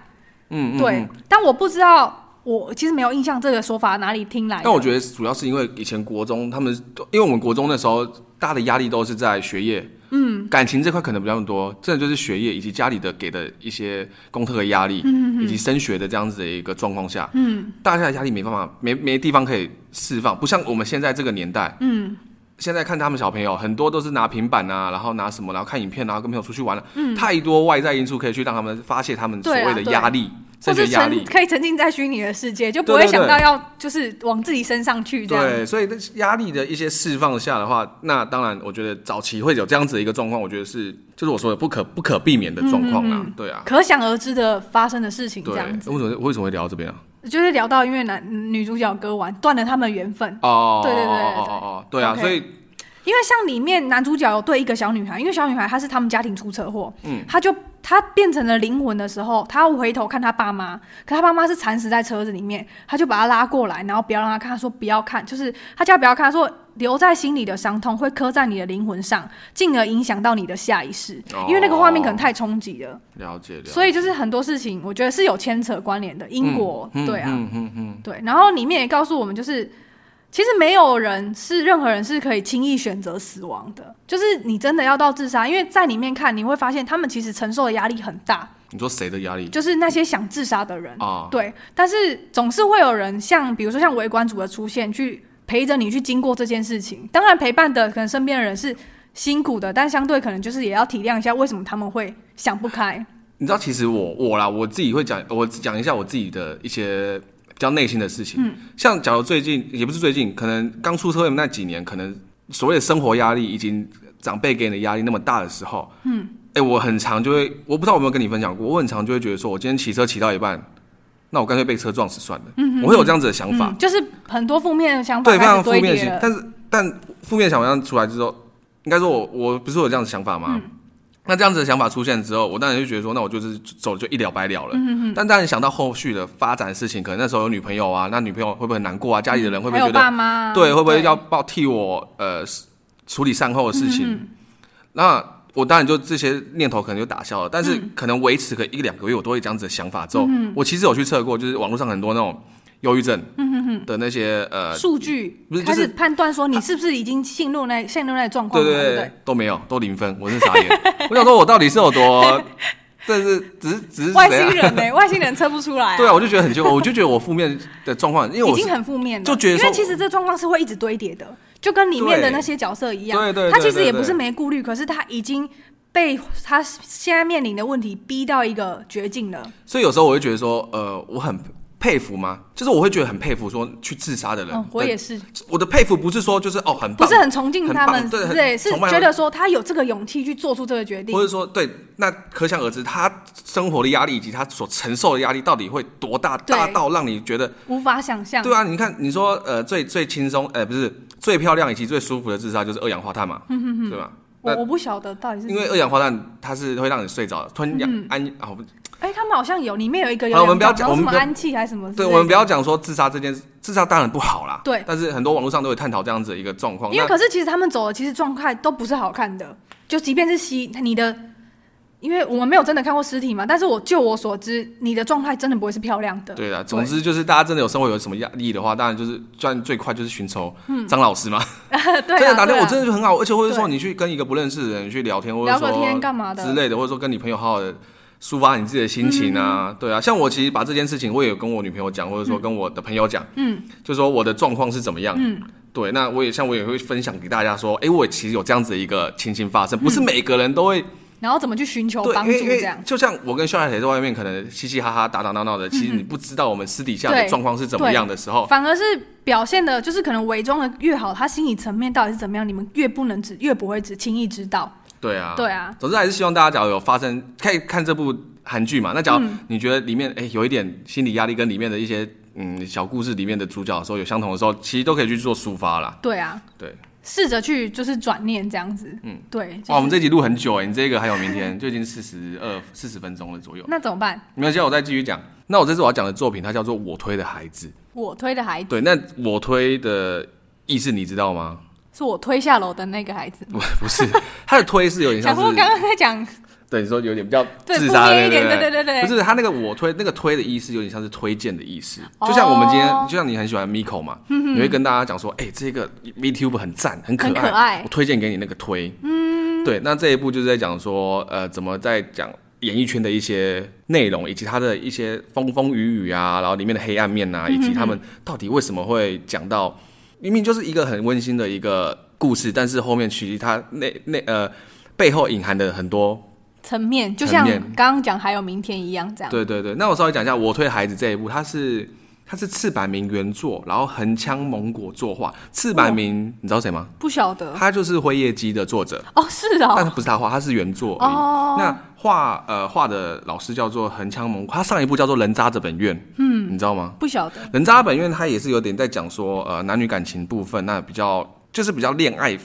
嗯，对，嗯、但我不知道。我其实没有印象这个说法哪里听来的，但我觉得主要是因为以前国中他们，因为我们国中那时候大的压力都是在学业，嗯，感情这块可能比较多，真的就是学业以及家里的给的一些功课的压力，嗯，以及升学的这样子的一个状况下，嗯，大家的压力没办法，没没地方可以释放，不像我们现在这个年代，嗯，现在看他们小朋友很多都是拿平板啊，然后拿什么，然后看影片，然后跟朋友出去玩了，嗯，太多外在因素可以去让他们发泄他们所谓的压力。或是沉可以沉浸在虚拟的世界，就不会想到要就是往自己身上去这样。对，所以压力的一些释放下的话，那当然我觉得早期会有这样子的一个状况，我觉得是就是我说的不可不可避免的状况啦。对啊，可想而知的发生的事情这样子。为什么为什么会聊到这边啊？就是聊到因为男女主角割腕断了他们的缘分。哦，对对对哦哦，对啊，所以。因为像里面男主角有对一个小女孩，因为小女孩她是他们家庭出车祸，嗯，她就她变成了灵魂的时候，她要回头看他爸妈，可他爸妈是惨死在车子里面，他就把她拉过来，然后不要让她看，他说不要看，就是她叫他不要看，她说留在心里的伤痛会刻在你的灵魂上，进而影响到你的下一世，因为那个画面可能太冲击了。了解，了解。所以就是很多事情，我觉得是有牵扯关联的因果，嗯、对啊，嗯嗯嗯，对。然后里面也告诉我们，就是。其实没有人是任何人是可以轻易选择死亡的，就是你真的要到自杀，因为在里面看你会发现他们其实承受的压力很大。你说谁的压力？就是那些想自杀的人啊。对，但是总是会有人像比如说像围观组的出现，去陪着你去经过这件事情。当然陪伴的可能身边的人是辛苦的，但相对可能就是也要体谅一下为什么他们会想不开。你知道，其实我我啦，我自己会讲，我讲一下我自己的一些。比较内心的事情，嗯，像假如最近也不是最近，可能刚出社会那几年，可能所谓的生活压力以及长辈给你的压力那么大的时候，嗯，哎、欸，我很常就会，我不知道有没有跟你分享过，我很常就会觉得说，我今天骑车骑到一半，那我干脆被车撞死算了，嗯，我会有这样子的想法，嗯、就是很多负面的想法，对，非常负面的，但是但负面想法出来之后，应该说我我不是有这样的想法吗？嗯那这样子的想法出现之后，我当然就觉得说，那我就是走就一了百了了。嗯嗯。但当然想到后续的发展事情，可能那时候有女朋友啊，那女朋友会不会很难过啊？家里的人会不会觉得？爸妈。对，会不会要报替我呃处理善后的事情？嗯、那我当然就这些念头可能就打消了。但是可能维持个一两个月，我都会这样子的想法之后，嗯、我其实有去测过，就是网络上很多那种。忧郁症的那些呃数据，不是开始判断说你是不是已经陷入那陷入那状况，对对对，都没有，都零分，我是傻眼。[LAUGHS] 我想说，我到底是有多，[LAUGHS] 但是只是只是外星人呢？外星人测不出来。[LAUGHS] 对啊，我就觉得很奇怪，我就觉得我负面的状况，因为我已经很负面了，就觉得因为其实这状况是会一直堆叠的，就跟里面的那些角色一样，对对，他其实也不是没顾虑，可是他已经被他现在面临的问题逼到一个绝境了。所以有时候我会觉得说，呃，我很。佩服吗？就是我会觉得很佩服，说去自杀的人。我也是。我的佩服不是说就是哦很不是很崇敬他们，对对，是觉得说他有这个勇气去做出这个决定。或者说，对，那可想而知，他生活的压力以及他所承受的压力到底会多大，大到让你觉得无法想象。对啊，你看，你说呃最最轻松，呃不是最漂亮以及最舒服的自杀就是二氧化碳嘛，对吧？我我不晓得到底是因为二氧化碳它是会让你睡着，吞氧安啊不。哎、欸，他们好像有，里面有一个有，我们不要讲，我们什么氨气还是什么？对，我们不要讲说自杀这件事，自杀当然不好啦。对，但是很多网络上都有探讨这样子的一个状况。因为可是其实他们走的其实状态都不是好看的，就即便是吸你的，因为我们没有真的看过尸体嘛，但是我就我所知，你的状态真的不会是漂亮的。对的，总之就是大家真的有生活有什么压力的话，当然就是赚最快就是寻求张老师嘛。嗯、[LAUGHS] 对、啊，真的哪天我真的就很好，而且或者说你去跟一个不认识的人去聊天，或者说聊个天干嘛的之类的，或者说跟你朋友好好的。抒发你自己的心情啊，嗯、对啊，像我其实把这件事情，我也有跟我女朋友讲，或者说跟我的朋友讲，嗯，就说我的状况是怎么样，嗯，对，那我也像我也会分享给大家说，哎、欸，我其实有这样子的一个情形发生，不是每个人都会，然后怎么去寻求帮助这样，就像我跟肖海铁在外面可能嘻嘻哈哈打打闹闹的，其实你不知道我们私底下的状况是怎么样的时候，反而是表现的，就是可能伪装的越好，他心理层面到底是怎么样，你们越不能知，越不会只轻易知道。对啊，对啊，总之还是希望大家，假如有发生，可以看这部韩剧嘛。那假如你觉得里面哎、欸、有一点心理压力，跟里面的一些嗯小故事里面的主角的时候有相同的时候，其实都可以去做抒发啦。对啊，对，试着去就是转念这样子。嗯，对。就是、哇，我们这集录很久哎，你这个还有明天 [LAUGHS] 就已经四十二四十分钟了左右。那怎么办？没关系，我再继续讲。那我这次我要讲的作品，它叫做《我推的孩子》。我推的孩子。对，那我推的意思你知道吗？是我推下楼的那个孩子，不 [LAUGHS] 不是，他的推是有点像是。我刚刚在讲，对你说有点比较自杀的，一点，对对对对，不是他那个我推那个推的意思有点像是推荐的意思，就像我们今天，就像你很喜欢 Miko 嘛，你会跟大家讲说，哎，这个 VTuber 很赞，很可爱，我推荐给你那个推，嗯，对，那这一部就是在讲说，呃，怎么在讲演艺圈的一些内容，以及他的一些风风雨雨啊，然后里面的黑暗面啊，以及他们到底为什么会讲到。明明就是一个很温馨的一个故事，但是后面其实它那那呃背后隐含的很多层面，就像刚刚讲还有明天一样这样。对对对，那我稍微讲一下我推孩子这一部，它是。他是赤坂明原作，然后横枪蒙果作画。赤坂明，你知道谁吗？不晓得。他就是《辉夜姬》的作者。哦，是哦。但是不是他画，他是原作。哦。那画呃画的老师叫做横枪蒙果，他上一部叫做《人渣的本愿》。嗯。你知道吗？不晓得。人渣本愿他也是有点在讲说呃男女感情部分，那比较就是比较恋爱。知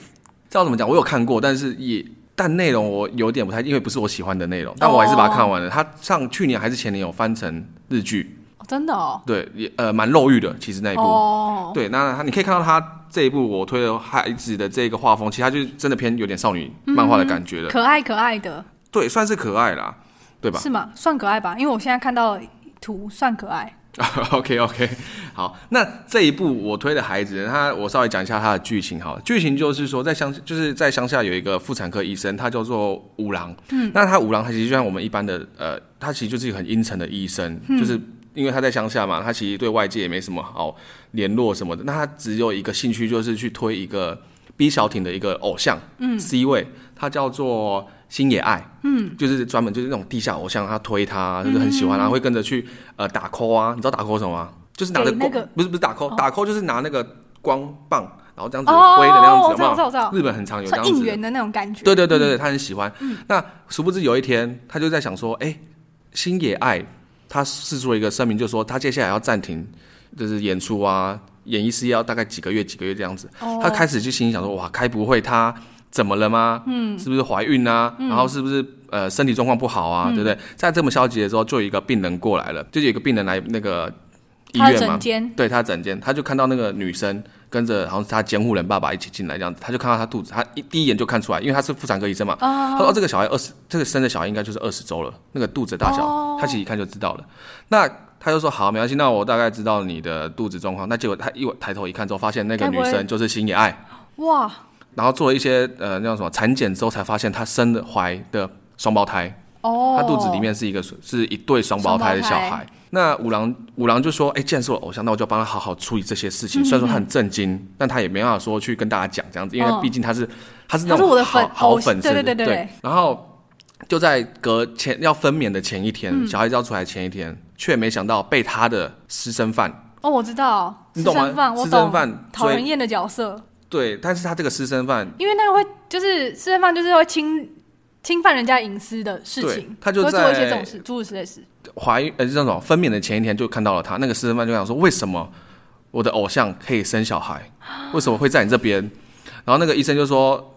道怎么讲？我有看过，但是也但内容我有点不太，因为不是我喜欢的内容。但我还是把它看完了。他上去年还是前年有翻成日剧。真的哦，对，也呃蛮肉欲的，其实那一部，哦、对，那他你可以看到他这一部我推的孩子的这个画风，其实他就真的偏有点少女漫画的感觉的，可爱可爱的，对，算是可爱啦，对吧？是吗？算可爱吧，因为我现在看到图算可爱。[LAUGHS] OK OK，好，那这一部我推的孩子，他我稍微讲一下他的剧情好了，剧情就是说在乡就是在乡下有一个妇产科医生，他叫做五郎，嗯，那他五郎他其实就像我们一般的呃，他其实就是一个很阴沉的医生，嗯、就是。因为他在乡下嘛，他其实对外界也没什么好联络什么的。那他只有一个兴趣，就是去推一个 B 小艇的一个偶像，嗯，C 位，他叫做星野爱，嗯，就是专门就是那种地下偶像，他推他就是很喜欢，然后会跟着去呃打 call 啊，你知道打 call 什么吗？就是拿着光，不是不是打 call，打 call 就是拿那个光棒，然后这样子挥的那样子，有没有？日本很常有这样子应援的那种感觉。对对对对对，他很喜欢。那殊不知有一天，他就在想说，哎，星野爱。他释出了一个声明，就是说他接下来要暂停，就是演出啊，演艺事业要大概几个月，几个月这样子。Oh. 他开始就心里想说，哇，该不会他怎么了吗？嗯，是不是怀孕啊？嗯、然后是不是呃身体状况不好啊？嗯、对不对？在这么消极的时候，就有一个病人过来了，就有一个病人来那个医院嘛，对他诊间，他就看到那个女生。跟着好像是他监护人爸爸一起进来这样子，他就看到他肚子，他一第一眼就看出来，因为他是妇产科医生嘛。他说这个小孩二十，这个生的小孩应该就是二十周了，那个肚子大小，他其实一看就知道了。那他就说好，没关系，那我大概知道你的肚子状况。那结果他一抬头一看之后，发现那个女生就是星野爱。哇！然后做了一些呃那叫什么产检之后，才发现她生的怀的双胞胎。哦。他肚子里面是一个是一对双胞胎的小孩。那五郎五郎就说：“哎、欸，既然是我偶像，那我就帮他好好处理这些事情。嗯、哼虽然说他很震惊，但他也没办法说去跟大家讲这样子，因为毕竟他是、哦、他是那种我的粉好粉丝，对对对。然后就在隔前要分娩的前一天，嗯、小孩子要出来前一天，却没想到被他的私生饭哦，我知道，你懂吗？私生饭讨人厌的角色，对，但是他这个私生饭，因为那个会就是私生饭，就是会侵侵犯人家隐私的事情，他就在会做一些这种事，诸如此类事。”怀孕呃，这种分娩的前一天就看到了他，那个私生饭就想说，为什么我的偶像可以生小孩，为什么会在你这边？然后那个医生就说，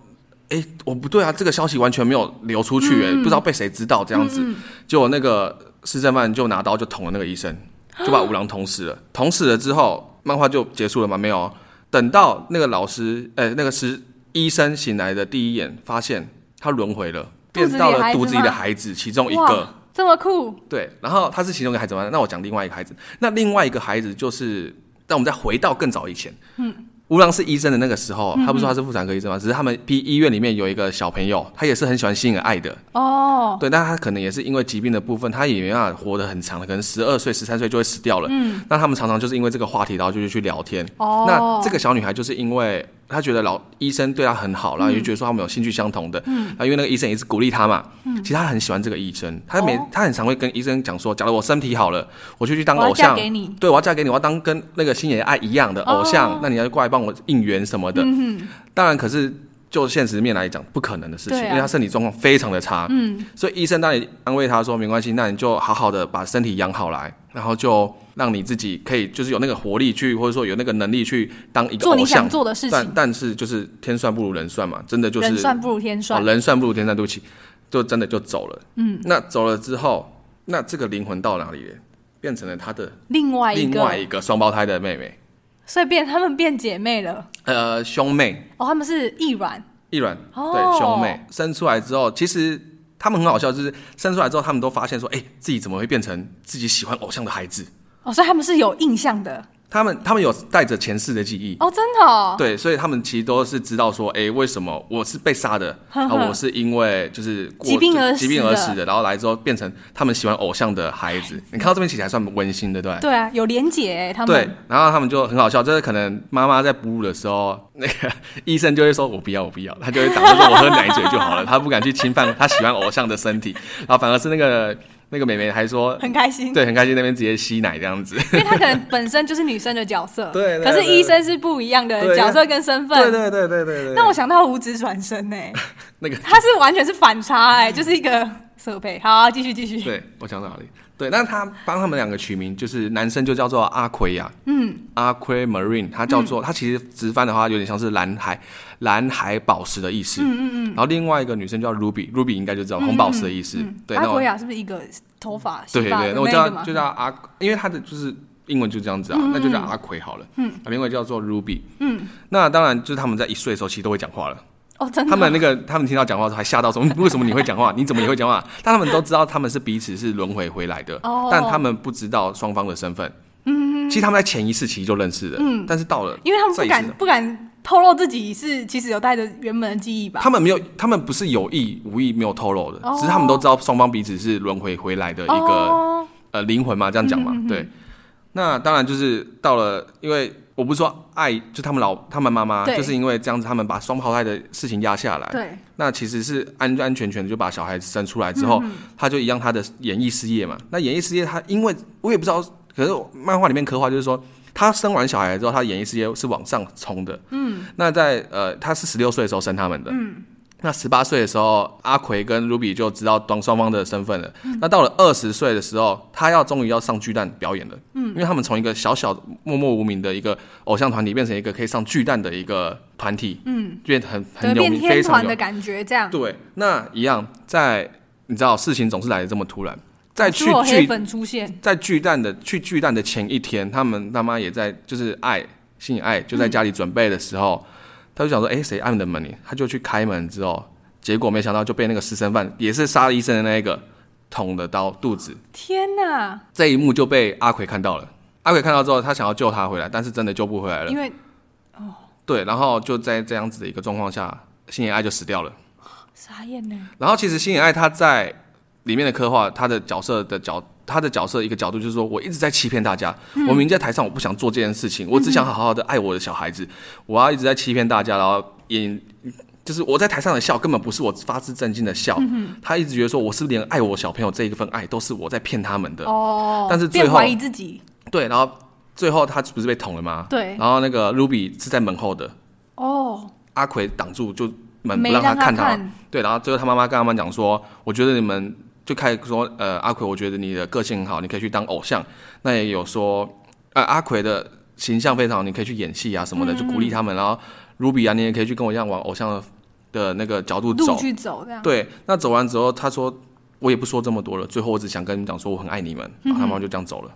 哎，我不对啊，这个消息完全没有流出去，哎、嗯，不知道被谁知道这样子。嗯、结果那个私生饭就拿刀就捅了那个医生，就把五郎捅死了。捅死了之后，漫画就结束了吗？没有，等到那个老师，呃，那个是医生醒来的第一眼，发现他轮回了，变到了肚子里的孩子其中一个。这么酷，对，然后他是其中一个孩子吗？那我讲另外一个孩子，那另外一个孩子就是，让我们再回到更早以前，嗯。五郎是医生的那个时候，他不是说他是妇产科医生吗？只是他们 B 医院里面有一个小朋友，他也是很喜欢吸引爱的哦。对，但他可能也是因为疾病的部分，他也没办法活得很长的，可能十二岁、十三岁就会死掉了。嗯，那他们常常就是因为这个话题，然后就去聊天。哦，那这个小女孩就是因为她觉得老医生对他很好，然后就觉得说他们有兴趣相同的。嗯，因为那个医生也是鼓励他嘛。嗯，其实他很喜欢这个医生，他每他很常会跟医生讲说，假如我身体好了，我就去当偶像。对，我要嫁给你，我要当跟那个星野爱一样的偶像。那你要过来帮我应援。什么的，嗯、当然，可是就现实面来讲，不可能的事情，啊、因为他身体状况非常的差，嗯，所以医生当然安慰他说，没关系，那你就好好的把身体养好来，然后就让你自己可以就是有那个活力去，或者说有那个能力去当一个偶像，做你想做的事情。但但是就是天算不如人算嘛，真的就是人算不如天算，哦、人算不如天算，对不起，就真的就走了，嗯，那走了之后，那这个灵魂到哪里了？变成了他的另外另外一个双胞胎的妹妹。所以变他们变姐妹了，呃，兄妹。哦，他们是异卵，异卵，对，兄妹。生出来之后，其实他们很好笑，就是生出来之后，他们都发现说，哎，自己怎么会变成自己喜欢偶像的孩子？哦，所以他们是有印象的，他们他们有带着前世的记忆。哦，真的哦，对，所以他们其实都是知道说，哎，为什么我是被杀的，然后我是因为就是疾病而疾病而死的，然后来之后变成他们喜欢偶像的孩子。你看到这边其实还算温馨的，对。对啊，有连结他们。对，然后他们就很好笑，就是可能妈妈在哺乳的时候，[LAUGHS] 那个医生就会说我不要我不要，他就会挡着说我喝奶嘴就好了，他不敢去侵犯他喜欢偶像的身体，然后反而是那个。那个妹妹还说 [LAUGHS] 很开心，对，很开心那边直接吸奶这样子，因为她可能本身就是女生的角色，[LAUGHS] 对，可是医生是不一样的角色跟身份，对对对对对对。那我想到五指转身呢，[LAUGHS] 那个他是完全是反差哎，就是一个设备。好，继续继续。对，我想到哪里？对，那他帮他们两个取名，就是男生就叫做阿奎亚，嗯，阿奎 Marine，他叫做他其实直翻的话有点像是蓝海。蓝海宝石的意思，嗯嗯嗯，然后另外一个女生叫 Ruby，Ruby 应该就知道红宝石的意思。对，阿奎亚是不是一个头发？对对对，那我叫就叫阿，因为他的就是英文就这样子啊，那就叫阿奎好了。嗯，另外叫做 Ruby。嗯，那当然就是他们在一岁的时候其实都会讲话了。哦，真的。他们那个他们听到讲话的时候还吓到说，[LAUGHS] 为什么你会讲话？你怎么也会讲话？但他们都知道他们是彼此是轮回回来的，但他们不知道双方的身份。嗯，其实他们在前一世其实就认识了。嗯，但是到了，因为他们不敢不敢。透露自己是其实有带着原本的记忆吧？他们没有，他们不是有意无意没有透露的，只是他们都知道双方彼此是轮回回来的一个呃灵魂嘛，这样讲嘛。对，那当然就是到了，因为我不是说爱，就他们老他们妈妈就是因为这样子，他们把双胞胎的事情压下来。对，那其实是安安全全的就把小孩子生出来之后，他就一样他的演艺事业嘛。那演艺事业他因为我也不知道，可是漫画里面刻画就是说。他生完小孩之后，他演艺事业是往上冲的。嗯，那在呃，他是十六岁的时候生他们的。嗯，那十八岁的时候，阿奎跟 Ruby 就知道当双方的身份了。嗯，那到了二十岁的时候，他要终于要上巨蛋表演了。嗯，因为他们从一个小小默默无名的一个偶像团体，变成一个可以上巨蛋的一个团体。嗯，变得很很有名，非常的感觉。这样对，那一样在你知道，事情总是来的这么突然。在去巨粉出现，在巨蛋的去巨蛋的前一天，他们他妈也在，就是爱心爱就在家里准备的时候，嗯、他就想说，哎、欸，谁按的门？他就去开门之后，结果没想到就被那个私生饭，也是杀了医生的那一个捅了刀肚子。天哪！这一幕就被阿奎看到了。阿奎看到之后，他想要救他回来，但是真的救不回来了。因为哦，对，然后就在这样子的一个状况下，星野爱就死掉了。傻眼呢。然后其实星野爱他在。里面的刻画，他的角色的角，他的角色一个角度就是说，我一直在欺骗大家。嗯、我明明在台上，我不想做这件事情，我只想好好的爱我的小孩子。嗯、我要一直在欺骗大家，然后演，就是我在台上的笑根本不是我发自真心的笑。嗯、他一直觉得说，我是连爱我小朋友这一份爱都是我在骗他们的。哦。但是最后怀疑自己。对，然后最后他不是被捅了吗？对。然后那个 Ruby 是在门后的。哦。阿奎挡住就门不让他看他。对，然后最后他妈妈跟他们讲说，我觉得你们。就开始说，呃，阿奎，我觉得你的个性很好，你可以去当偶像。那也有说，呃，阿奎的形象非常好，你可以去演戏啊什么的，嗯、就鼓励他们。然后，Ruby 啊，你也可以去跟我一样往偶像的那个角度走。去走这样。对，那走完之后，他说，我也不说这么多了，最后我只想跟你们讲说，我很爱你们。然后他妈妈就这样走了。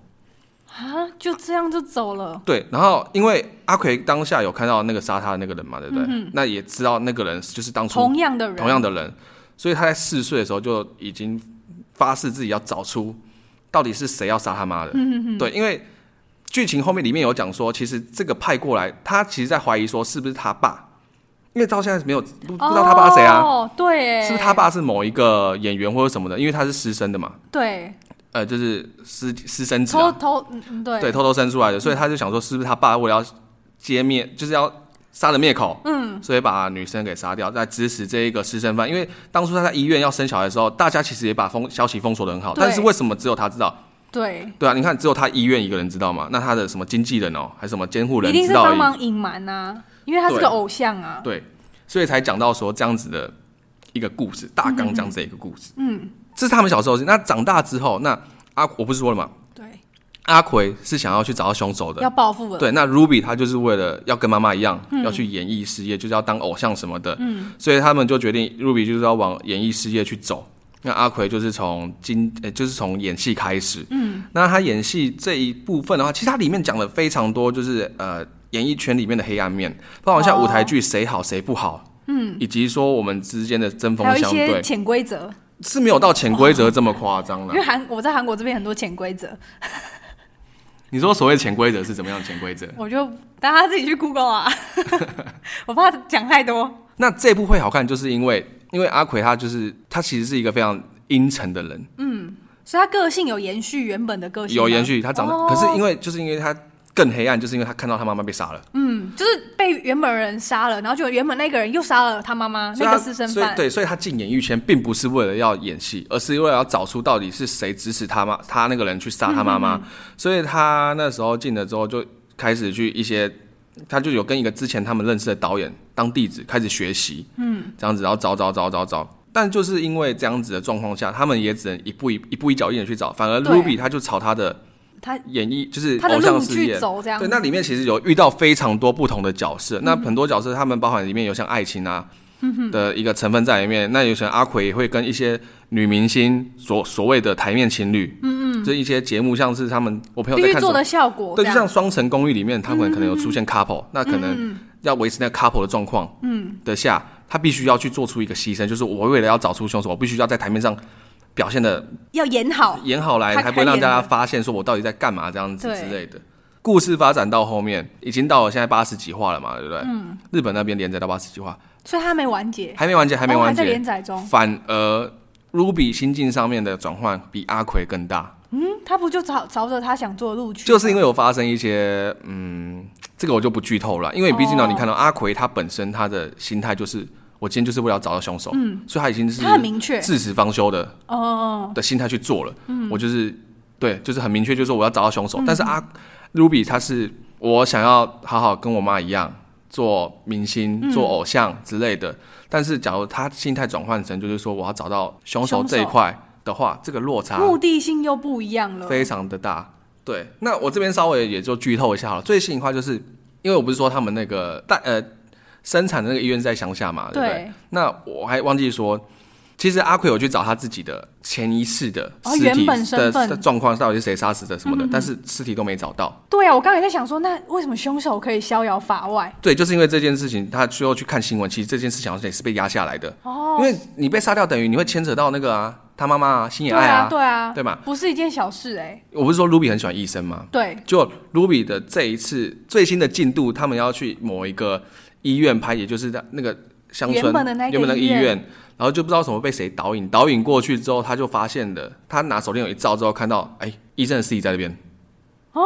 啊，就这样就走了。对，然后因为阿奎当下有看到那个杀他的那个人嘛，对不对？嗯、那也知道那个人就是当初同样的人，同样的人，所以他在四岁的时候就已经。发誓自己要找出到底是谁要杀他妈的。对，因为剧情后面里面有讲说，其实这个派过来，他其实在怀疑说是不是他爸，因为到现在没有不不知道他爸是谁啊？哦，对，是不是他爸是某一个演员或者什么的？因为他是私生的嘛。对，呃，就是私私生子，偷偷对对偷偷生出来的，所以他就想说，是不是他爸为了要揭灭，就是要。杀人灭口，嗯，所以把女生给杀掉，在指使这一个私生饭。因为当初他在医院要生小孩的时候，大家其实也把封消息封锁的很好，但是为什么只有他知道？对，对啊，你看只有他医院一个人知道嘛？那他的什么经纪人哦，还是什么监护人知道？一定是帮忙隐瞒啊，因为他是个偶像啊。对，对，所以才讲到说这样子的一个故事大纲，讲这一个故事。嗯，嗯，这是他们小时候。那长大之后，那啊，我不是说了吗？阿奎是想要去找到凶手的，要报复的。对，那 Ruby 他就是为了要跟妈妈一样，嗯、要去演艺事业，就是要当偶像什么的。嗯，所以他们就决定 Ruby 就是要往演艺事业去走。那阿奎就是从今，呃，就是从演戏开始。嗯，那他演戏这一部分的话，其实他里面讲了非常多，就是呃，演艺圈里面的黑暗面，包括像舞台剧谁好谁不好，嗯，以及说我们之间的针锋相对，潜规则是没有到潜规则这么夸张了。因为韩我在韩国这边很多潜规则。你说所谓潜规则是怎么样潜规则？我就大家自己去 Google 啊，[LAUGHS] 我怕讲太多。那这部会好看，就是因为因为阿奎他就是他其实是一个非常阴沉的人，嗯，所以他个性有延续原本的个性，有延续，他长得、哦、可是因为就是因为他。更黑暗，就是因为他看到他妈妈被杀了。嗯，就是被原本人杀了，然后就原本那个人又杀了他妈妈那个私生饭。对，所以他进演艺圈并不是为了要演戏，而是为了要找出到底是谁指使他妈他那个人去杀他妈妈。嗯嗯嗯，所以他那时候进了之后，就开始去一些，他就有跟一个之前他们认识的导演当弟子，开始学习。嗯，这样子，然后找找找找找，但就是因为这样子的状况下，他们也只能一步一一步一脚印的去找，反而 Ruby 他就朝他的。他演绎就是偶像事业，对，那里面其实有遇到非常多不同的角色，嗯、那很多角色他们包含里面有像爱情啊的一个成分在里面，嗯、那有些阿奎也会跟一些女明星所所谓的台面情侣，嗯嗯，这一些节目像是他们我朋友在看做的效果，对，就像双层公寓里面他们可能有出现 couple，、嗯、那可能要维持那个 couple 的状况，嗯。的下，他必须要去做出一个牺牲，就是我为了要找出凶手，我必须要在台面上。表现的要演好，演好来，才不会让大家发现说我到底在干嘛这样子之类的。故事发展到后面，已经到了现在八十几话了嘛，对不对？嗯。日本那边连载到八十几话，所以它没完结，还没完结，还没完结，在连载中。反而 Ruby 心境上面的转换比阿奎更大。嗯，他不就朝朝着他想做的路去？就是因为有发生一些，嗯，这个我就不剧透了，因为毕竟呢，你看到阿奎他本身他的心态就是。我今天就是为了找到凶手，嗯，所以他已经是他很明确至死方休的哦的心态去做了，嗯，我就是对，就是很明确，就是说我要找到凶手。嗯、但是阿 Ruby 他是我想要好好跟我妈一样做明星、做偶像之类的。嗯、但是假如他心态转换成就是说我要找到凶手这一块的话，这个落差目的性又不一样了，非常的大。对，那我这边稍微也就剧透一下了。最新一块就是因为我不是说他们那个但呃。生产的那个医院在乡下嘛，对不对？对，那我还忘记说，其实阿奎有去找他自己的前一世的尸体的状况，到底是谁杀死的什么的，但是尸体都没找到。对啊，我刚才在想说，那为什么凶手可以逍遥法外？对，就是因为这件事情，他最后去看新闻。其实这件事情好像也是被压下来的哦，因为你被杀掉，等于你会牵扯到那个啊，他妈妈啊，星野爱啊，对啊，对嘛，不是一件小事哎、欸。我不是说 Ruby 很喜欢医生吗？对，就 Ruby 的这一次最新的进度，他们要去某一个。医院拍，也就是在那个乡村原本的那个医院，然后就不知道什么被谁导引，导引过去之后，他就发现了，他拿手电筒一照之后，看到哎，医生的尸体在那边，哦，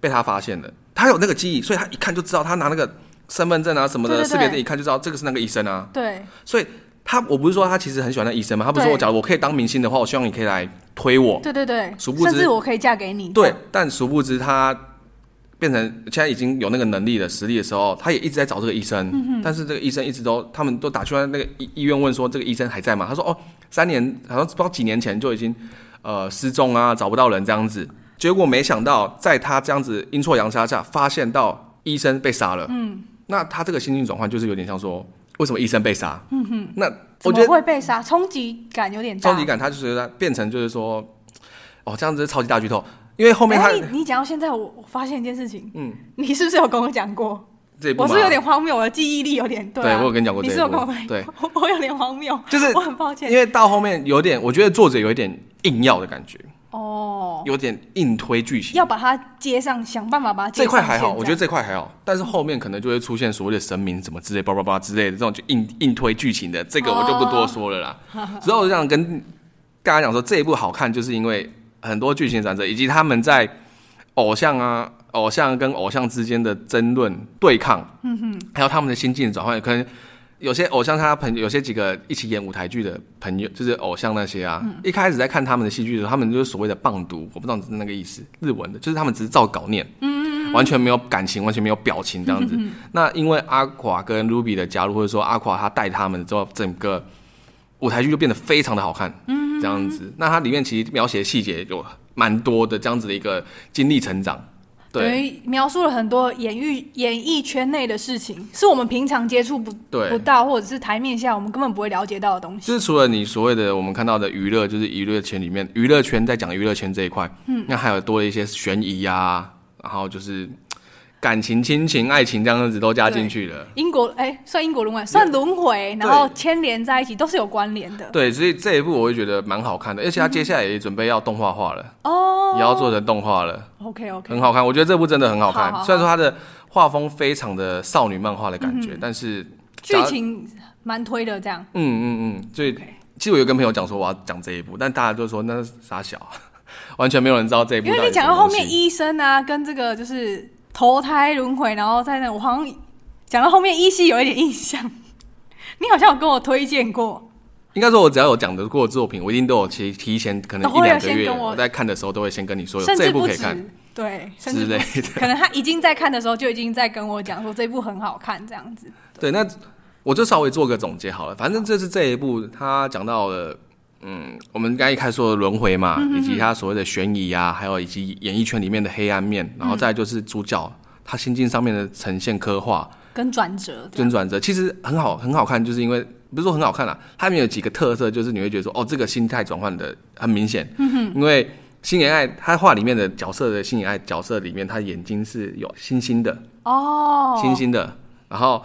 被他发现了，他有那个记忆，所以他一看就知道，他拿那个身份证啊什么的识别证一看就知道这个是那个医生啊，对，所以他我不是说他其实很喜欢那医生嘛，他不是说我假如我可以当明星的话，我希望你可以来推我，对对对，殊不知甚至我可以嫁给你，对，但殊不知他。变成现在已经有那个能力的实力的时候，他也一直在找这个医生，嗯、但是这个医生一直都，他们都打去那个医医院问说，这个医生还在吗？他说哦，三年好像不知道几年前就已经呃失踪啊，找不到人这样子。结果没想到，在他这样子阴错阳差下，发现到医生被杀了。嗯，那他这个心境转换就是有点像说，为什么医生被杀？嗯哼，那我觉得会被杀，冲击感有点大。冲击感，他就觉得变成就是说，哦，这样子是超级大剧透。因为后面他，欸、你你讲到现在，我我发现一件事情，嗯，你是不是有跟我讲过？这我是有点荒谬，我的记忆力有点对，啊。对，我有跟你讲过这，你是有跟我对，[LAUGHS] 我有点荒谬，就是 [LAUGHS] 我很抱歉，因为到后面有点，我觉得作者有一点硬要的感觉，哦，有点硬推剧情，要把它接上，想办法把它接上。这块还好，我觉得这块还好，但是后面可能就会出现所谓的神明什么之类，叭叭叭之类的这种就硬硬推剧情的，这个我就不多说了啦。[LAUGHS] 所以我就想跟大家讲说，这一部好看，就是因为。很多剧情转折，以及他们在偶像啊、偶像跟偶像之间的争论对抗，嗯哼，还有他们的心境转换，可能有些偶像他朋友，有些几个一起演舞台剧的朋友，就是偶像那些啊，嗯、一开始在看他们的戏剧的时候，他们就是所谓的棒读，我不知道那个意思，日文的，就是他们只是照稿念，嗯。嗯，完全没有感情，完全没有表情这样子。嗯、[LAUGHS] 那因为阿垮跟 Ruby 的加入，或者说阿垮他带他们之后，整个舞台剧就变得非常的好看，嗯。这样子，那它里面其实描写的细节有蛮多的，这样子的一个经历成长，对，描述了很多演艺演艺圈内的事情，是我们平常接触不对。不到，或者是台面下我们根本不会了解到的东西。就是除了你所谓的我们看到的娱乐，就是娱乐圈里面娱乐圈在讲娱乐圈这一块，嗯，那还有多了一些悬疑呀、啊，然后就是感情、亲情、爱情这样子都加进去了。因果哎、欸，算因果轮回，算轮回，然后牵连在一起，都是有关联的。对，所以这一部我会觉得蛮好看的，而且他接下来也准备要动画化了哦，也要做成动画了。OK OK，很好看，我觉得这部真的很好看。好好好，虽然说它的画风非常的少女漫画的感觉，嗯、但是剧情蛮推的，这样。嗯嗯嗯，所以.其实我有跟朋友讲说我要讲这一部，但大家都说那是傻小，[LAUGHS] 完全没有人知道这一部。因为你讲到后面医生啊，跟这个就是。投胎轮回，然后在那，我好像讲到后面依稀有一点印象。[LAUGHS] 你好像有跟我推荐过，应该说，我只要有讲得过的作品，我一定都有提提前，可能一两个月我在看的时候都会先跟你说，有这部可以看，对之类的。可能他已经在看的时候就已经在跟我讲说这部很好看，这样子。对，那我就稍微做个总结好了。反正这是这一部，他讲到了。嗯，我们刚才一开始说的轮回嘛，以及他所谓的悬疑啊，还有以及演艺圈里面的黑暗面，然后再就是主角、嗯、他心境上面的呈现刻画。跟转折，跟转折其实很好很好看，就是因为不是说很好看啊，它里面有几个特色，就是你会觉得说哦，这个心态转换的很明显。因为星野爱他画里面的角色的星野爱角色里面，他眼睛是有星星的哦，星星的，然后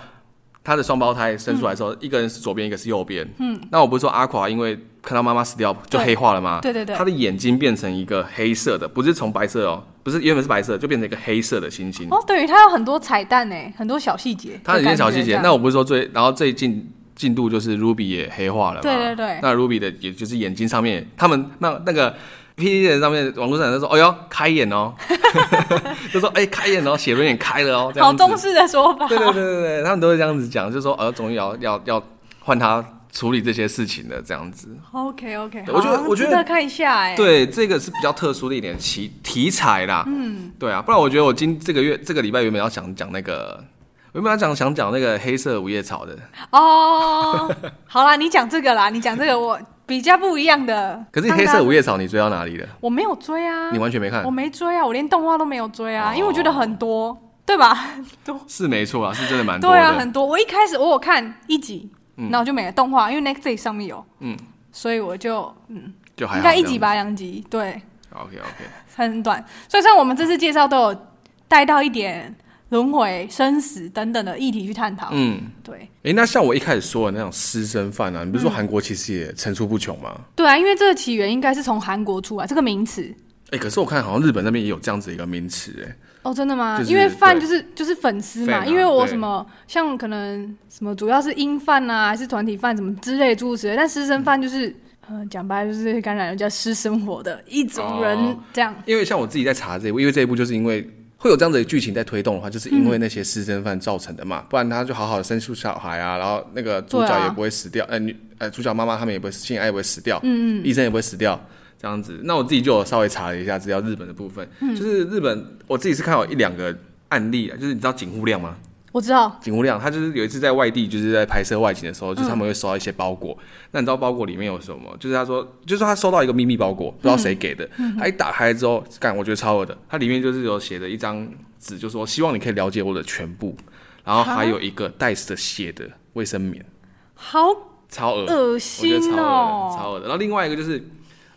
他的双胞胎生出来的时候，嗯、一个人是左边，一个是右边。嗯，那我不是说阿垮因为。看到妈妈死掉就黑化了吗？对对对，他的眼睛变成一个黑色的，不是从白色哦，不是原本是白色，就变成一个黑色的星星。哦，等于它有很多彩蛋呢，很多小细节。它有一些小细节，那我不是说最，然后最近进度就是 Ruby 也黑化了嘛。对对对。那 Ruby 的也就是眼睛上面，他们那那个 PTT 上面网络上都说，哎呦开眼哦，[LAUGHS] [LAUGHS] 就说哎开眼哦，写轮眼开了哦，这样。好中式的说法。对对对对对，他们都会这样子讲，就说呃，终于要要要换他。处理这些事情的这样子，OK OK，我觉得我觉得看一下哎，对，这个是比较特殊的一点题题材啦，嗯，对啊，不然我觉得我今这个月这个礼拜原本要想讲那个，原本要讲想讲那个黑色五叶草的。哦，好啦，你讲这个啦，你讲这个我比较不一样的，可是黑色五叶草你追到哪里了？我没有追啊，你完全没看，我没追啊，我连动画都没有追啊，因为我觉得很多，对吧？[LAUGHS] 多。是没错啊，是真的蛮多，对啊，很多。我一开始我有看一集。那我就没了动画，因为 Netflix 上面有，嗯，所以我就嗯，就还应该一集吧，两集，对，OK OK，很短。所以像我们这次介绍都有带到一点轮回、生死等等的议题去探讨，嗯，对。哎，那像我一开始说的那种私生饭啊，你不是说韩国其实也层出不穷吗？对啊，因为这个起源应该是从韩国出来这个名词。哎，可是我看好像日本那边也有这样子一个名词，哎。哦，真的吗？因为饭就是就是粉丝嘛，因为我什么像可能什么主要是英饭啊，还是团体饭什么之类诸如此类，但私生饭就是，嗯，讲白了就是感染人家私生活的一种人这样。因为像我自己在查这一部，因为这一部就是因为会有这样的剧情在推动的话，就是因为那些私生饭造成的嘛，不然他就好好的生出小孩啊，然后那个主角也不会死掉，呃女呃主角妈妈他们也不会，性爱也不会死掉，嗯嗯，医生也不会死掉。这样子，那我自己就有稍微查了一下资料，日本的部分，嗯、就是日本，我自己是看到一两个案例啊，就是你知道井户亮吗？我知道。井户亮，他就是有一次在外地，就是在拍摄外景的时候，就是他们会收到一些包裹，嗯、那你知道包裹里面有什么？就是他说，就是他收到一个秘密包裹，不知道谁给的，嗯、他一打开之后，干，我觉得超恶的，它里面就是有写的一张纸，就说希望你可以了解我的全部，然后还有一个带着血的卫生棉，好超恶，恶心哦，超恶的，然后另外一个就是。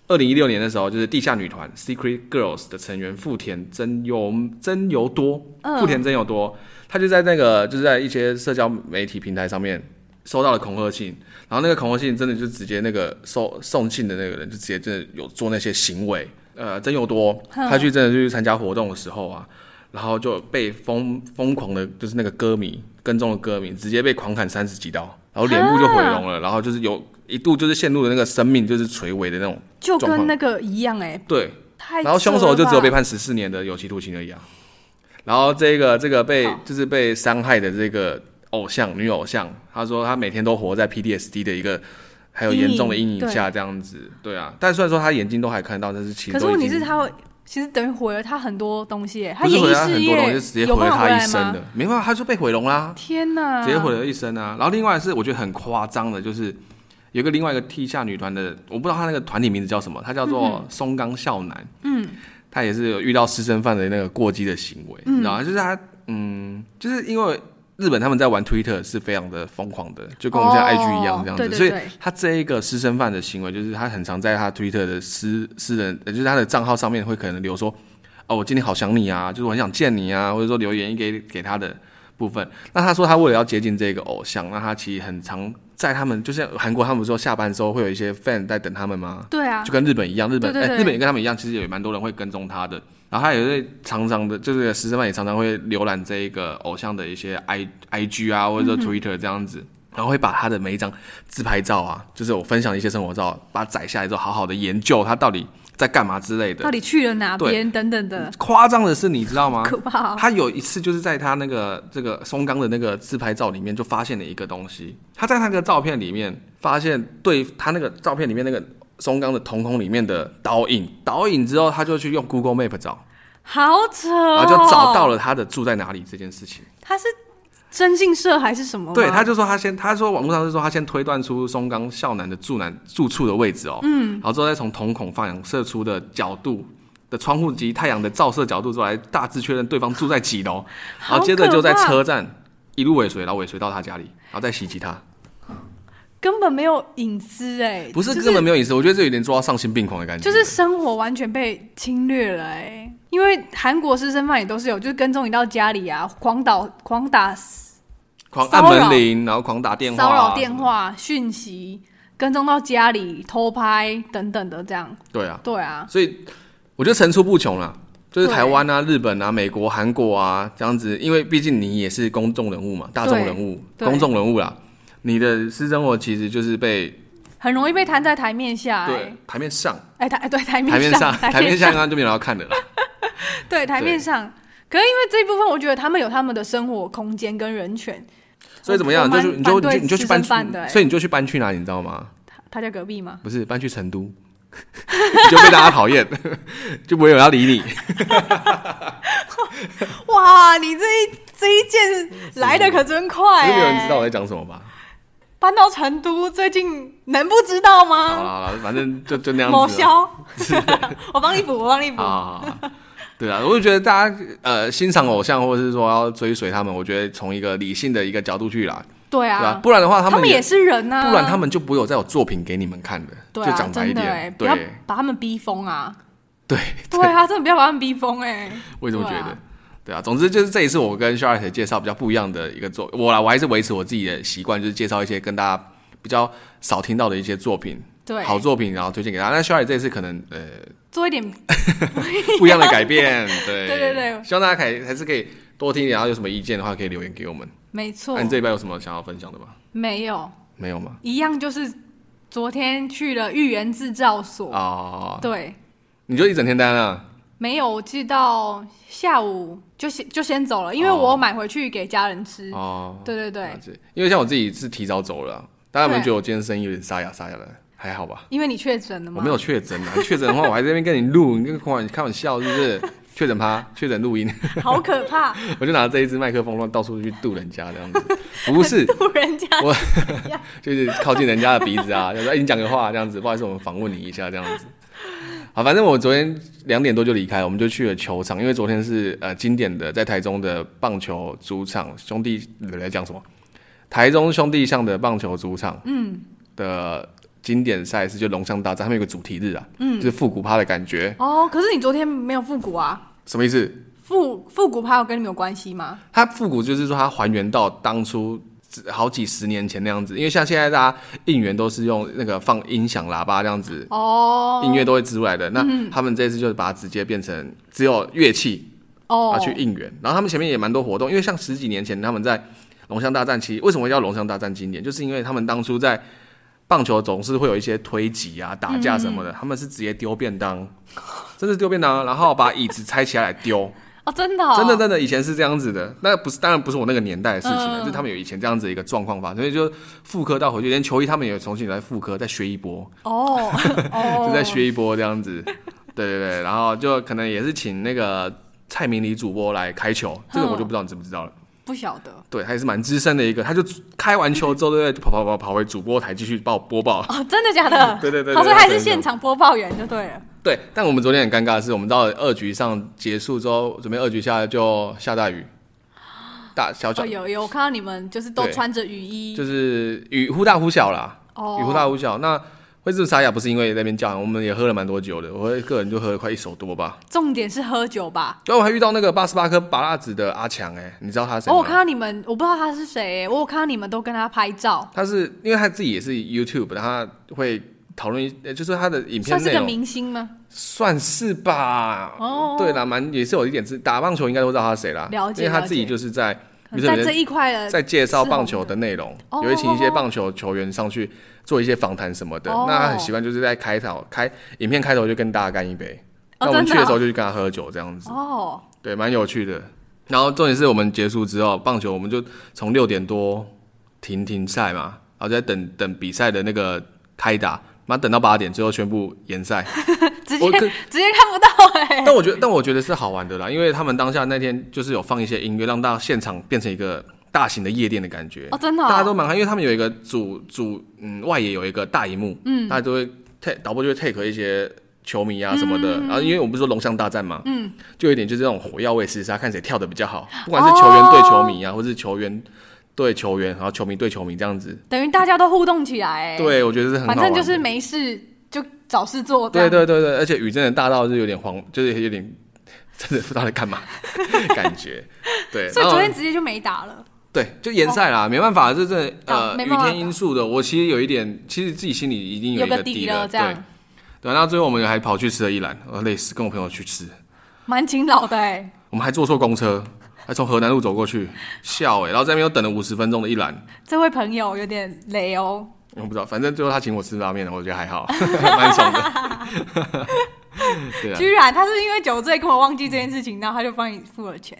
二零一六年的时候，就是地下女团 Secret Girls 的成员富田真由真由多，富田真由多，他就在那个就是在一些社交媒体平台上面收到了恐吓信，然后那个恐吓信真的就直接那个收送信的那个人就直接真的有做那些行为，呃，真由多他去真的去参加活动的时候啊，然后就被疯疯狂的，就是那个歌迷跟踪的歌迷直接被狂砍三十几刀，然后脸部就毁容了，然后就是有。一度就是陷入了那个生命就是垂危的那种，就跟那个一样哎、欸，对，然后凶手就只有被判十四年的有期徒刑而已啊。然后这个这个被就是被伤害的这个偶像女偶像，她说她每天都活在 PTSD 的一个还有严重的阴影下这样子，对，对啊。但虽然说她眼睛都还看到，但是其实可是问题是她会其实等于毁了他很多东西，他演艺事业就直接毁了他一生的，没办法，他就被毁容啦。天哪，直接毁了一生啊。然后另外是我觉得很夸张的，就是。有个另外一个地下女团的，我不知道她那个团体名字叫什么，她叫做松冈孝男。嗯，她也是有遇到私生饭的那个过激的行为，嗯、然后就是她，嗯，就是因为日本他们在玩 Twitter 是非常的疯狂的，就跟我们现在 IG 一样这样子，哦、对对对，所以她这一个私生饭的行为，就是她很常在她 Twitter 的私私人，就是她的账号上面会可能留说，哦，我今天好想你啊，就是我很想见你啊，或者说留言给给她的部分。那他说他为了要接近这个偶像，那他其实很常在他们，就像韩国他们说下班之后会有一些 fan 在等他们吗？对啊，就跟日本一样，日本日本也跟他们一样，其实也蛮多人会跟踪他的。然后他也会常常的，就是师生饭也常常会浏览这一个偶像的一些 i i g 啊，或者说 Twitter 这样子，嗯、然后会把他的每一张自拍照啊，就是我分享一些生活照，把它载下来之后，好好的研究他到底在干嘛之类的，到底去了哪边等等的。夸张的是，你知道吗？可怕、哦。他有一次就是在他那个这个松冈的那个自拍照里面，就发现了一个东西。他在那个照片里面发现，对他那个照片里面那个松冈的瞳孔里面的倒影，倒影之后，他就去用 Google Map 找。好扯、哦，然后就找到了他的住在哪里这件事情。他是征信社还是什么？对，他就说他先，他说网络上是说他先推断出松冈孝男的住男住处的位置哦，嗯，然后之后再从瞳孔放射出的角度的窗户及太阳的照射角度之后来大致确认对方住在几楼，[LAUGHS] 然后接着就在车站一路尾随，然后尾随到他家里，然后再袭击他。根本没有隐私哎、欸，不是根本没有隐私，就是、我觉得这有点做到丧心病狂的感觉，就是生活完全被侵略了哎、欸。因为韩国私生饭也都是有，就是跟踪你到家里啊，狂打狂打，狂按门铃，然后狂打电话，骚扰电话讯息，跟踪到家里偷拍等等的这样。对啊，对啊，所以我觉得层出不穷了，就是台湾啊、日本啊、美国、韩国啊这样子，因为毕竟你也是公众人物嘛，大众人物、公众人物啦。你的私生活其实就是被很容易被摊在台面下、欸，对，台面上，哎、欸，台 [LAUGHS] 对台面台面上，台面上。刚刚就没有人要看的了。[LAUGHS] 对，台面上，可是因为这一部分，我觉得他们有他们的生活空间跟人权，所以怎么样？就你就你就你就去搬所以你就去搬去哪里？你知道吗？他他家隔壁吗？不是，搬去成都，[LAUGHS] 就被大家讨厌，[LAUGHS] 就不会有人要理你。[LAUGHS] 哇，你这一这一件来的可真快、欸，没有人知道我在讲什么吧？搬到成都，最近能不知道吗？好了好了，反正就就那样子。某消，我帮你补，我帮你补。好好好，对啊，我就觉得大家呃欣赏偶像，或者是说要追随他们，我觉得从一个理性的一个角度去啦。对啊，对不然的话他们，他们也是人啊，不然他们就不会有再有作品给你们看的。对啊，就讲白一点，不要把他们逼疯啊。对对啊，真的不要把他们逼疯哎、欸。我也这么觉得。对啊，总之就是这一次我跟 Charlotte 介绍比较不一样的一个作，我啦，我还是维持我自己的习惯，就是介绍一些跟大家比较少听到的一些作品，对，好作品，然后推荐给大家。那 Charlotte 这一次可能呃，做一点 [LAUGHS] 不一样的改变，[LAUGHS] 对，对对对，希望大家可以还是可以多听一点，然后有什么意见的话可以留言给我们。没错。那你这一拜有什么想要分享的吗？没有。没有吗？一样就是昨天去了豫园制造所哦，对，你就一整天待那？没有，我记到下午就先就先走了，因为我买回去给家人吃。哦，对对对，因为像我自己是提早走了，大家有没有觉得我今天声音有点沙哑沙哑的？还好吧？因为你确诊了吗？我没有确诊啊，确诊的话我还在那边跟你录，你跟开玩开玩笑是不是？[LAUGHS] 确诊趴，确诊录音，好可怕！[LAUGHS] 我就拿着这一支麦克风乱到处去堵人家这样子，不是 [LAUGHS] 度人家，我就是靠近人家的鼻子啊，就说哎你讲个话这样子，不好意思我们访问你一下这样子。好，反正我昨天两点多就离开，我们就去了球场，因为昨天是呃经典的在台中的棒球主场兄弟来讲什么，台中兄弟象的棒球主场，嗯的经典赛事就龙象大战，他们有个主题日啊，嗯，就是复古趴的感觉。哦，可是你昨天没有复古啊？什么意思？复复古趴有跟你们有关系吗？它复古就是说它还原到当初。好几十年前那样子，因为像现在大家应援都是用那个放音响喇叭这样子，哦，音乐都会植入来的。那他们这次就是把它直接变成只有乐器哦，去应援。然后他们前面也蛮多活动，因为像十几年前他们在龙象大战期，为什么叫龙象大战经典？就是因为他们当初在棒球总是会有一些推挤啊、打架什么的，他们是直接丢便当，[LAUGHS] 真是丢便当，然后把椅子拆起来丢。[LAUGHS] 哦，真的、哦，真的，真的，以前是这样子的。那不是，当然不是我那个年代的事情了，嗯、就是他们有以前这样子的一个状况发生，所以就复刻到回去，连球衣他们也重新来复刻，再学一波。哦，[LAUGHS] 就再学一波这样子。对对对，然后就可能也是请那个蔡明理主播来开球，这个我就不知道你知不知道了。不晓得。对，他也是蛮资深的一个，他就开完球之后，对对，就跑跑跑跑回主播台继续报播报。哦，真的假的？[LAUGHS] 对对对，他说他是现场播报员就对了。对，但我们昨天很尴尬的是，我们到二局上结束之后，准备二局下来就下大雨，大小小、哦、有有，我看到你们就是都穿着雨衣，就是雨忽大忽小啦，哦，雨忽大忽小。那会这么沙哑，不是因为在那边叫，我们也喝了蛮多酒的。我个人就喝了快一手多吧。重点是喝酒吧。然后我还遇到那个八十八颗八辣子的阿强，哎，你知道他是谁？哦，我看到你们，我不知道他是谁，我有看到你们都跟他拍照。他是因为他自己也是 YouTube，他会讨论，就是他的影片算是个明星吗？算是吧。哦，对啦，蛮也是有一点是打棒球，应该都知道他是谁啦。了解，因为他自己就是在。在这一块在介绍棒球的内容，也会请一些棒球球员上去做一些访谈什么的。那他很习惯就是在开头开影片开头就跟大家干一杯。那我们去的时候就去跟他喝酒这样子。哦，对，蛮有趣的。然后重点是我们结束之后，棒球我们就从六点多停停赛嘛，然后在等等比赛的那个开打。妈等到八点，最后宣布延赛，[LAUGHS] 直接直接看不到哎、欸。[LAUGHS] 但我觉得，但我觉得是好玩的啦，因为他们当下那天就是有放一些音乐，让大家现场变成一个大型的夜店的感觉。哦，真的、哦，大家都蛮嗨，因为他们有一个主主嗯外野有一个大荧幕，嗯，大家都会 take 导播就会 take 一些球迷啊什么的，嗯、然后因为我们不是说龙象大战嘛，嗯，就有一点就是这种火药味厮杀，看谁跳得比较好，不管是球员对球迷啊，哦、或是球员。对球员，然后球迷对球迷这样子，等于大家都互动起来。对，我觉得是很好。反正就是没事就找事做。对对对对，而且雨真的大到是有点慌，就是有点真的不知道在干嘛 [LAUGHS] 感觉。对，所以昨天直接就没打了。对，就延赛啦，哦、没办法，这这呃雨天因素的。我其实有一点，其实自己心里已经有一个底了。这样。对，对，那最后我们还跑去吃了一兰，我累死，跟我朋友去吃。蛮勤劳的哎。我们还坐错公车。还从河南路走过去，笑哎、欸，然后在那边又等了五十分钟的一兰。这位朋友有点雷哦。我不知道，反正最后他请我吃拉面，我觉得还好，[LAUGHS] 蛮爽的。[LAUGHS] 对啊。居然他是因为酒醉跟我忘记这件事情，然后他就帮你付了钱，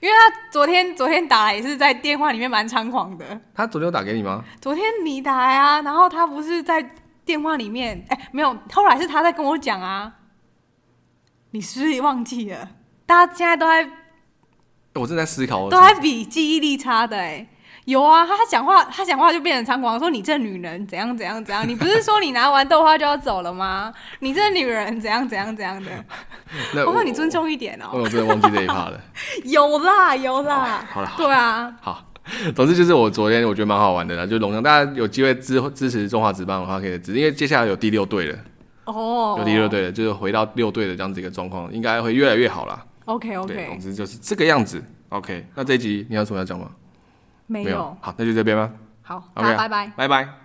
因为他昨天昨天打来也是在电话里面蛮猖狂的。他昨天有打给你吗？昨天你打来啊，然后他不是在电话里面，哎、欸，没有，后来是他在跟我讲啊。你是不是忘记了？大家现在都在。我正在思考，都还比记忆力差的哎，有啊，他讲话，他讲话就变成猖狂，说你这女人怎样怎样怎样，你不是说你拿完豆花就要走了吗？你这女人怎样怎样怎样的，[LAUGHS] 我说你尊重一点哦。我真的忘记这一趴了。有 [LAUGHS] 啦有啦，好了，对啊，好，[LAUGHS] 总之就是我昨天我觉得蛮好玩的啦，就龙翔，大家有机会支支持中华职棒的话可以支持，因为接下来有第六队了。哦，有第六队了，就是回到六队的这样子一个状况，应该会越来越好啦。OK OK，对，总之就是这个样子。OK，那这一集你有什么要讲吗？没有。好，那就这边吧。好，OK，拜拜，拜拜。